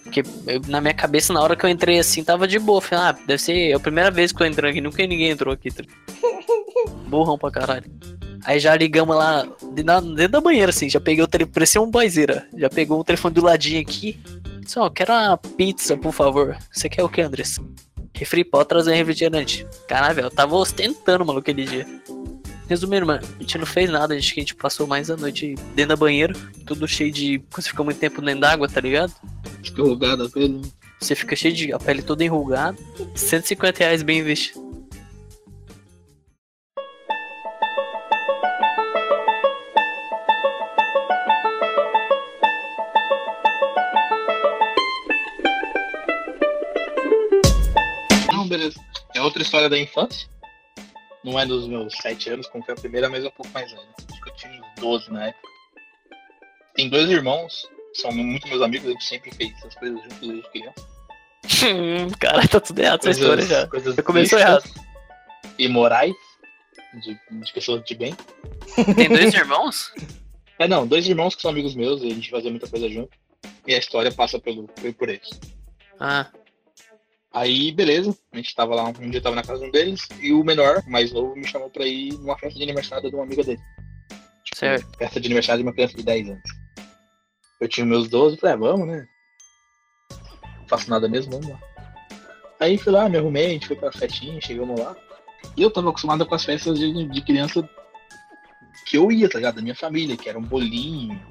Porque eu- na minha cabeça, na hora que eu entrei assim, tava de boa. Falei, ah, deve ser a primeira vez que eu entro aqui, nunca ninguém entrou aqui. Tá? Burrão pra caralho. Aí já ligamos lá dentro da banheira, assim, já peguei o telefone, parecia um boizeira. Já pegou o telefone do ladinho aqui. Só, eu quero uma pizza, por favor. Você quer o que, Andressa? Refri, pode trazer refrigerante. Caralho, eu tava ostentando, mano, aquele dia. Resumindo, mano, a gente não fez nada, acho que a gente passou mais a noite dentro da banheira, tudo cheio de. Quando você fica muito tempo dentro d'água, tá ligado? Escorrugado a pele. Você fica cheio de. a pele toda enrugada. 150 reais bem investido. Não, beleza. É outra história da infância. Não é dos meus 7 anos, como foi a primeira, mas é um pouco mais velha. Acho que eu tinha uns 12 na época. Tem dois irmãos, são muito meus amigos, a gente sempre fez essas coisas juntos desde criança. Hum, Caralho, tá tudo errado essa história já. coisas Já começou errado. E morais, de, de pessoas de bem. Tem dois irmãos? É, não, dois irmãos que são amigos meus, e a gente fazia muita coisa junto. E a história passa pelo, por, por eles. Ah, Aí, beleza, a gente tava lá, um dia tava na casa de um deles, e o menor, o mais novo, me chamou pra ir numa festa de aniversário de uma amiga dele. Tipo, Certo. Festa de aniversário de uma criança de 10 anos. Eu tinha meus 12, falei, ah, vamos, né? Não faço nada mesmo, vamos lá. Aí fui lá, me arrumei, a gente foi pra festinha, chegamos lá. E eu tava acostumado com as festas de, de criança que eu ia, tá ligado? Da minha família, que era um bolinho,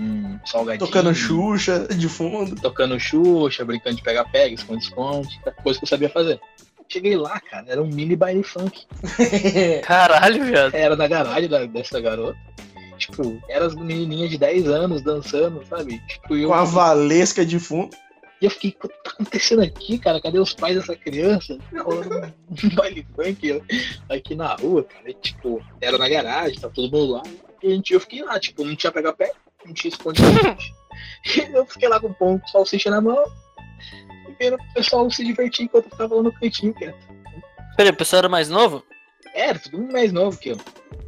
um salgadinho. Tocando Xuxa de fundo. tocando Xuxa, brincando de pega-pega, esconde-esconde, coisa que eu sabia fazer. Cheguei lá, cara, era um mini baile funk. caralho, viado. Era na garagem da- dessa garota. Tipo, eram as menininhas de 10 anos dançando, sabe? Tipo, eu, Com a Valesca de fundo. e eu fiquei, o que tá acontecendo aqui, cara? Cadê os pais dessa criança? Tá rolando um baile funk aqui na rua, cara. E, tipo, era na garagem, tava todo mundo lá. E a gente, eu fiquei lá, tipo, não tinha pega-pé, não tinha esconde-esconde. E eu fiquei lá com o pão de salsicha na mão. E vendo o pessoal se divertir enquanto eu ficava lá no cantinho, cara. Peraí, o pessoal era mais novo? Era todo mundo mais novo que eu.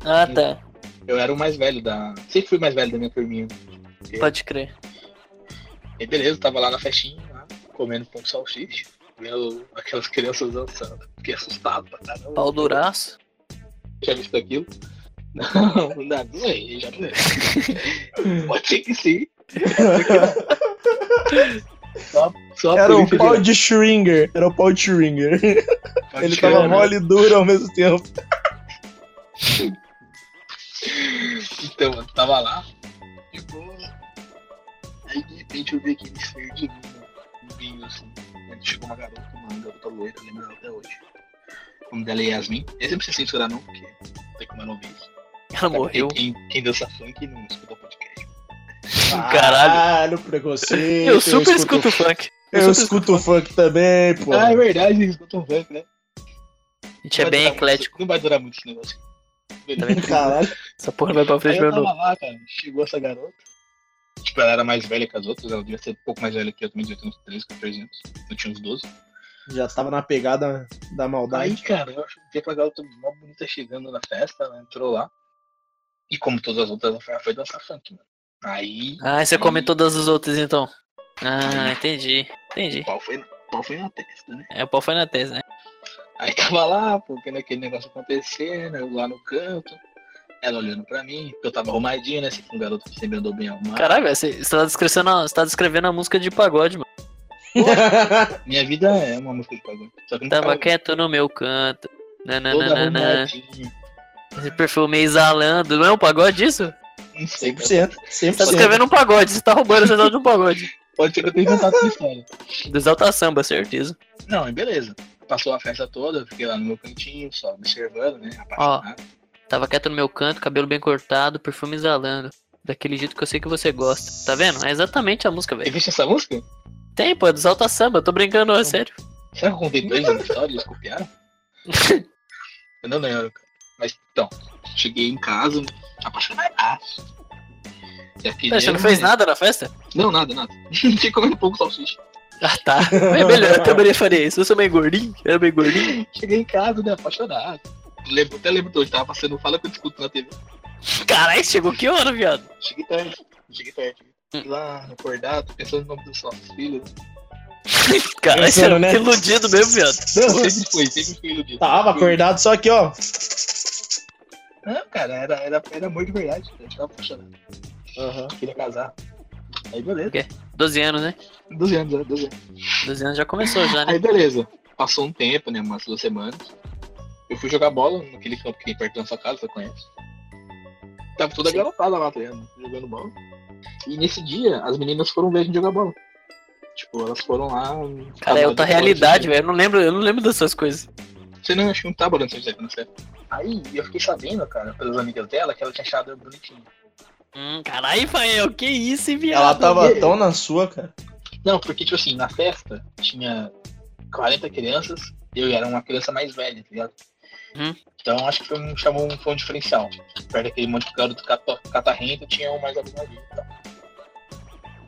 Ah, tá. Eu era o mais velho da. Sempre fui mais velho da minha turminha. Pode crer. E beleza, tava lá na festinha, lá, comendo pão de salsicha, vendo aquelas crianças dançando. Fiquei assustado pra caramba. Pau duraço. Tinha visto aquilo. Não, não dá, não é, já não é. Pode ser que sim. Só, só Era o pau de- Schringer. Era o pau de Schringer. Ele tava né? mole e duro ao mesmo tempo. Então, eu tava lá, de boa. Aí de repente eu vi aquele ser de vinho, assim. Aí chegou uma garota, uma garota loira, lembro até hoje. O nome dela é Yasmin. Eu sempre precisa censurar não, porque tem como eu não ouvir isso. Ela morreu. Quem, quem, dança funk não escuta o podcast. Caralho. Caralho, preconceito. Eu super escuto escuto funk. Eu escuto funk também, pô. Ah, é verdade, escuta um funk, né? A gente é Não vai bem eclético. muito- Não vai durar muito esse negócio. Tá? Caralho. Essa porra vai pra Aí frente eu meu cara, chegou essa garota. Tipo, ela era mais velha que as outras, ela devia ser um pouco mais velha que eu, também devia ter uns 13, 14 anos. Eu tinha uns 12. Já tava na pegada da Aí, maldade. cara, eu vi aquela garota mó bonita chegando na festa, ela entrou lá. E como todas as outras, ela foi, dançar funk, mano. Aí, Ah, você come todas as outras então. Ah, entendi. Entendi. o pau foi, o pau foi na testa, né? É, o pau foi na testa, né? Aí tava lá, pô, vendo aquele negócio acontecendo, eu lá no canto. Ela olhando pra mim, porque eu tava arrumadinho, né? Sempre um garoto que sempre andou bem arrumado. Caralho, você, você tá descrevendo, a- você tá descrevendo a música de pagode, mano. Minha vida é uma música de pagode. Só que não Tava quieto no meu canto. toda Nananana. arrumadinha. Esse perfume exalando. Não é um pagode isso? Não sei, cara. 100%. Você tá 100%. descrevendo um pagode, você tá roubando essa de um pagode. Pode ser que eu tenha inventado essa história. Do Exalta Samba, certeza. Não, e beleza. Passou a festa toda, eu fiquei lá no meu cantinho, só observando, né? Apaixonado. Tava quieto no meu canto, cabelo bem cortado, perfume exalando. Daquele jeito que eu sei que você gosta. Tá vendo? É exatamente a música, velho. Existe essa música? Tem, pô, é do Exalta Samba, eu tô brincando, é sério. Será que eu contei dois na história e eles copiaram? eu não lembro, cara. Mas então, cheguei em casa, apaixonadaço. E Pera, você não fez né? nada na festa? Não, nada, nada. Fiquei comendo pouco salsicha. Ah, tá. É melhor, eu também faria isso. Eu sou meio gordinho, era meio gordinho. Cheguei em casa, né, apaixonado. Lembro, até lembro de hoje, tava passando Fala que eu discuto na TV. Caralho, chegou que hora, viado? Cheguei tarde, cheguei tarde. Lá, acordado, pensando no nome dos nossos filhos. Caralho, você era né? muito iludido mesmo, viado. Não, sempre foi, sempre fui iludido. Tava acordado, só que, ó. Não, cara, era, era, era amor de verdade. Eu tava apaixonado. Aham. Queria casar. Aí beleza. 12 anos, né? 12 anos, né? 12 anos. 12 anos já começou, já, né? Aí beleza. Passou um tempo, né? Umas duas semanas. Eu fui jogar bola naquele campo que tem perto da nossa casa, você conhece. Tava toda garotada lá, tá ligado? Jogando bola. E nesse dia, as meninas foram ver a gente jogar bola. Tipo, elas foram lá. Cara, é outra realidade, velho. Eu não lembro, eu não lembro dessas coisas. Você não acho que não tava olhando São José quando você Aí eu fiquei sabendo, cara, pelas amigas dela, que ela tinha achado bonitinho. Hum, caralho, Fael, que isso, hein, viado? Ela tava tão na sua, cara. Não, porque, tipo assim, na festa tinha 40 crianças, eu era uma criança mais velha, tá ligado? Uhum. Então acho que foi um, chamou um, foi um diferencial. Perto daquele monte de garoto cata- catarrento, tinha um mais e tal.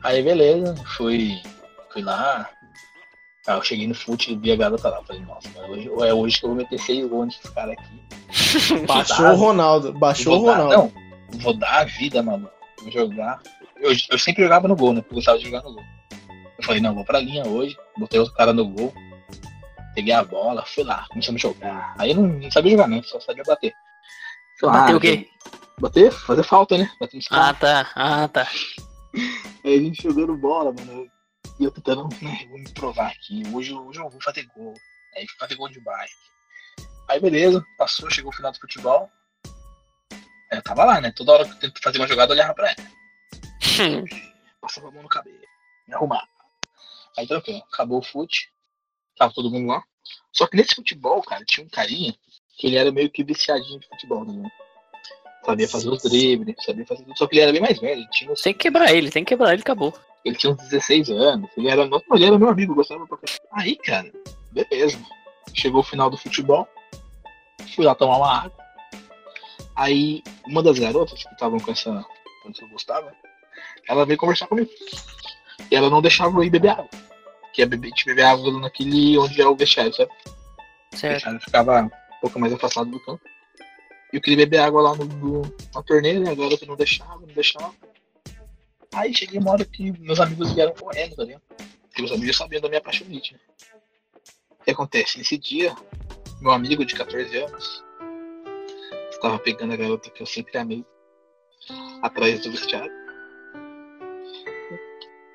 Aí beleza, fui, fui lá. Aí eu cheguei no fute e vi a garota lá. Falei, nossa, mas hoje, é hoje que eu vou meter seis gols nesses caras aqui. Baixou o Ronaldo. Baixou o Vou dar- Ronaldo. Não, vou dar a vida, mano. Vou jogar. Eu, eu sempre jogava no gol, né? Porque eu gostava de jogar no gol. Eu falei, não, vou pra linha hoje. Botei outro cara no gol. Peguei a bola, fui lá, começamos a jogar. Aí eu não, não sabia jogar, não, só sabia bater. Fui lá, Bateu o quê? Bater? Fazer falta, né? Bater Ah, tá. Ah, tá. Aí a gente jogando bola, mano. E eu tentando, vou me provar aqui. Hoje, hoje eu vou fazer gol. Aí fui fazer gol de bike. Aí beleza, passou, chegou o final do futebol. Eu tava lá, né? Toda hora que eu tento fazer uma jogada, eu olhava pra ela. Passava a mão no cabelo. Me arrumava. Aí tranquilo, acabou o fute. Tava todo mundo lá. Só que nesse futebol, cara, tinha um carinha que ele era meio que viciadinho de futebol, né? Sabia fazer os dribles, sabia fazer tudo. Só que ele era bem mais velho. Tinha Tem que quebrar ele, tem que quebrar ele, acabou. Ele tinha uns 16 anos, ele era, ele era meu amigo, gostava pra. Aí, cara, beleza. Chegou o final do futebol, fui lá tomar uma água. Aí, uma das garotas que estavam com essa. que eu gostava, ela veio conversar comigo. E ela não deixava eu ir beber água. Que ia beber, de beber água naquele onde é o vestiário, sabe? O Certo. vestiário ficava um pouco mais afastado do campo. E eu queria beber água lá no, no- na torneira, e a garota não deixava, não deixava. Aí cheguei uma hora que meus amigos vieram correndo, tá ligado? Porque meus amigos sabiam da minha apaixonite, né? O que acontece? Nesse dia, meu amigo de 14 anos estava pegando a garota que eu sempre amei atrás do vestiário.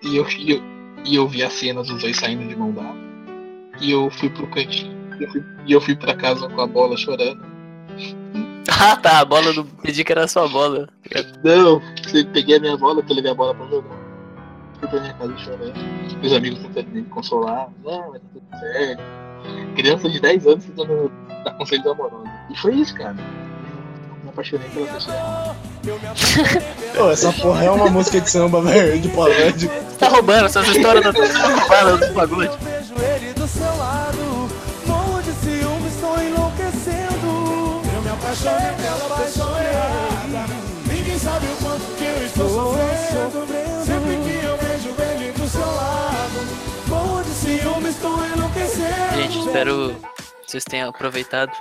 E eu, e eu, e eu vi a cena dos dois saindo de mão dada. E eu fui pro cantinho. Eu fui- E eu fui pra casa com a bola chorando. Ah, tá. A bola do. Pedi que era sua bola. Não, você peguei a minha bola, que eu levei a bola pra jogar. Fui pra minha casa chorando. Meus amigos tentando me consolar. Não, mas tá tudo certo. Criança de 10 anos tentando dar conselhos amorosos. E foi isso, cara. Me apaixonei pela pessoa. Ô, essa porra é uma música de samba, velho, de. Você tá roubando essas histórias da tá roubando do pagode. Apaixonei pela errada. Ninguém sabe o quanto que eu estou sofrendo. Sempre que eu vejo ele do seu lado. Morro de ciúme, estou enlouquecendo. Gente, espero que vocês tenham aproveitado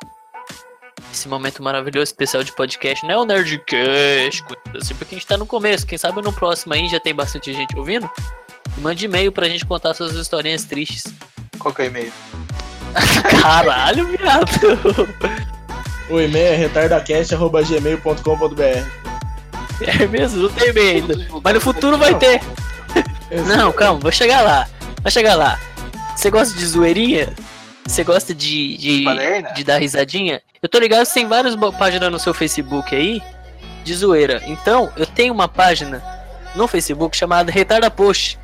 esse momento maravilhoso, especial de podcast. Não é o Nerdcast, assim, porque a gente tá no começo. Quem sabe no próximo aí já tem bastante gente ouvindo. Mande e-mail pra gente contar suas historinhas tristes. Qual que é o e-mail? Caralho, viado. O e-mail é retardacast.gmail.com.br É mesmo, não tem e-mail ainda. Mas no futuro vai ter. Não, calma, vou chegar lá. Vai chegar lá. Você gosta de zoeirinha? Você gosta de, de, de dar risadinha? Eu tô ligado que tem várias páginas no seu Facebook aí de zoeira. Então, eu tenho uma página no Facebook chamada Retarda Post.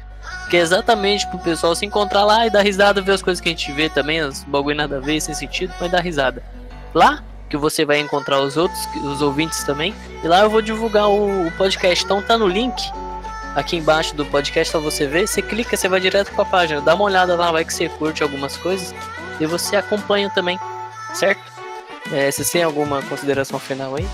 Que é exatamente pro pessoal se encontrar lá e dar risada, ver as coisas que a gente vê também, os bagulho nada a ver, sem sentido, mas dar risada. Lá que você vai encontrar os outros, os ouvintes também. E lá eu vou divulgar o, o podcast. Então tá no link aqui embaixo do podcast pra você ver. Você clica, você vai direto pra página. Dá uma olhada lá, vai que você curte algumas coisas. E você acompanha também, certo? É, vocês têm alguma consideração final aí?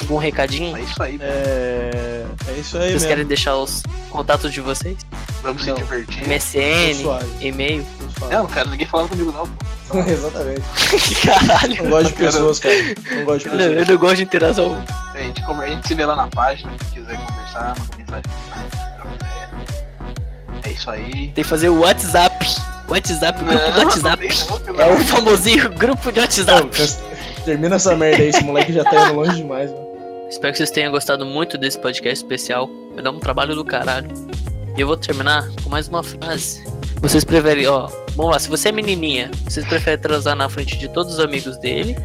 Algum recadinho? É isso aí, É, é isso aí Vocês mesmo. querem deixar os contatos de vocês? vamos Não. se divertir. MSN, e-mail. Suave. Não, cara, ninguém falava comigo não. Exatamente. Caralho. Não gosto de pessoas, cara. Não gosto de não, eu pessoas. não gosto de interação. A gente, a gente se vê lá na página, se quiser conversar, manda mensagem. É isso aí. Tem que fazer o WhatsApp. WhatsApp, grupo do WhatsApp. não, É o famosinho grupo de WhatsApp. termina essa merda aí, esse moleque já tá indo longe demais, mano. Espero que vocês tenham gostado muito desse podcast especial. Vai dar um trabalho do caralho. E eu vou terminar com mais uma frase. Vocês preferem, ó, vamos lá, se você é menininha, vocês preferem transar na frente de todos os amigos dele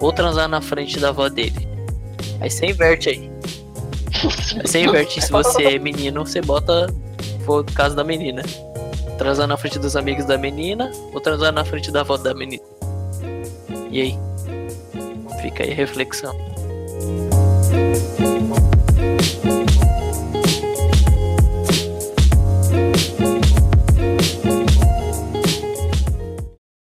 ou transar na frente da avó dele? Aí você inverte aí. Aí você inverte. Se você é menino, você bota, for o caso da menina. Transar na frente dos amigos da menina ou transar na frente da avó da menina? E aí? Fica aí a reflexão.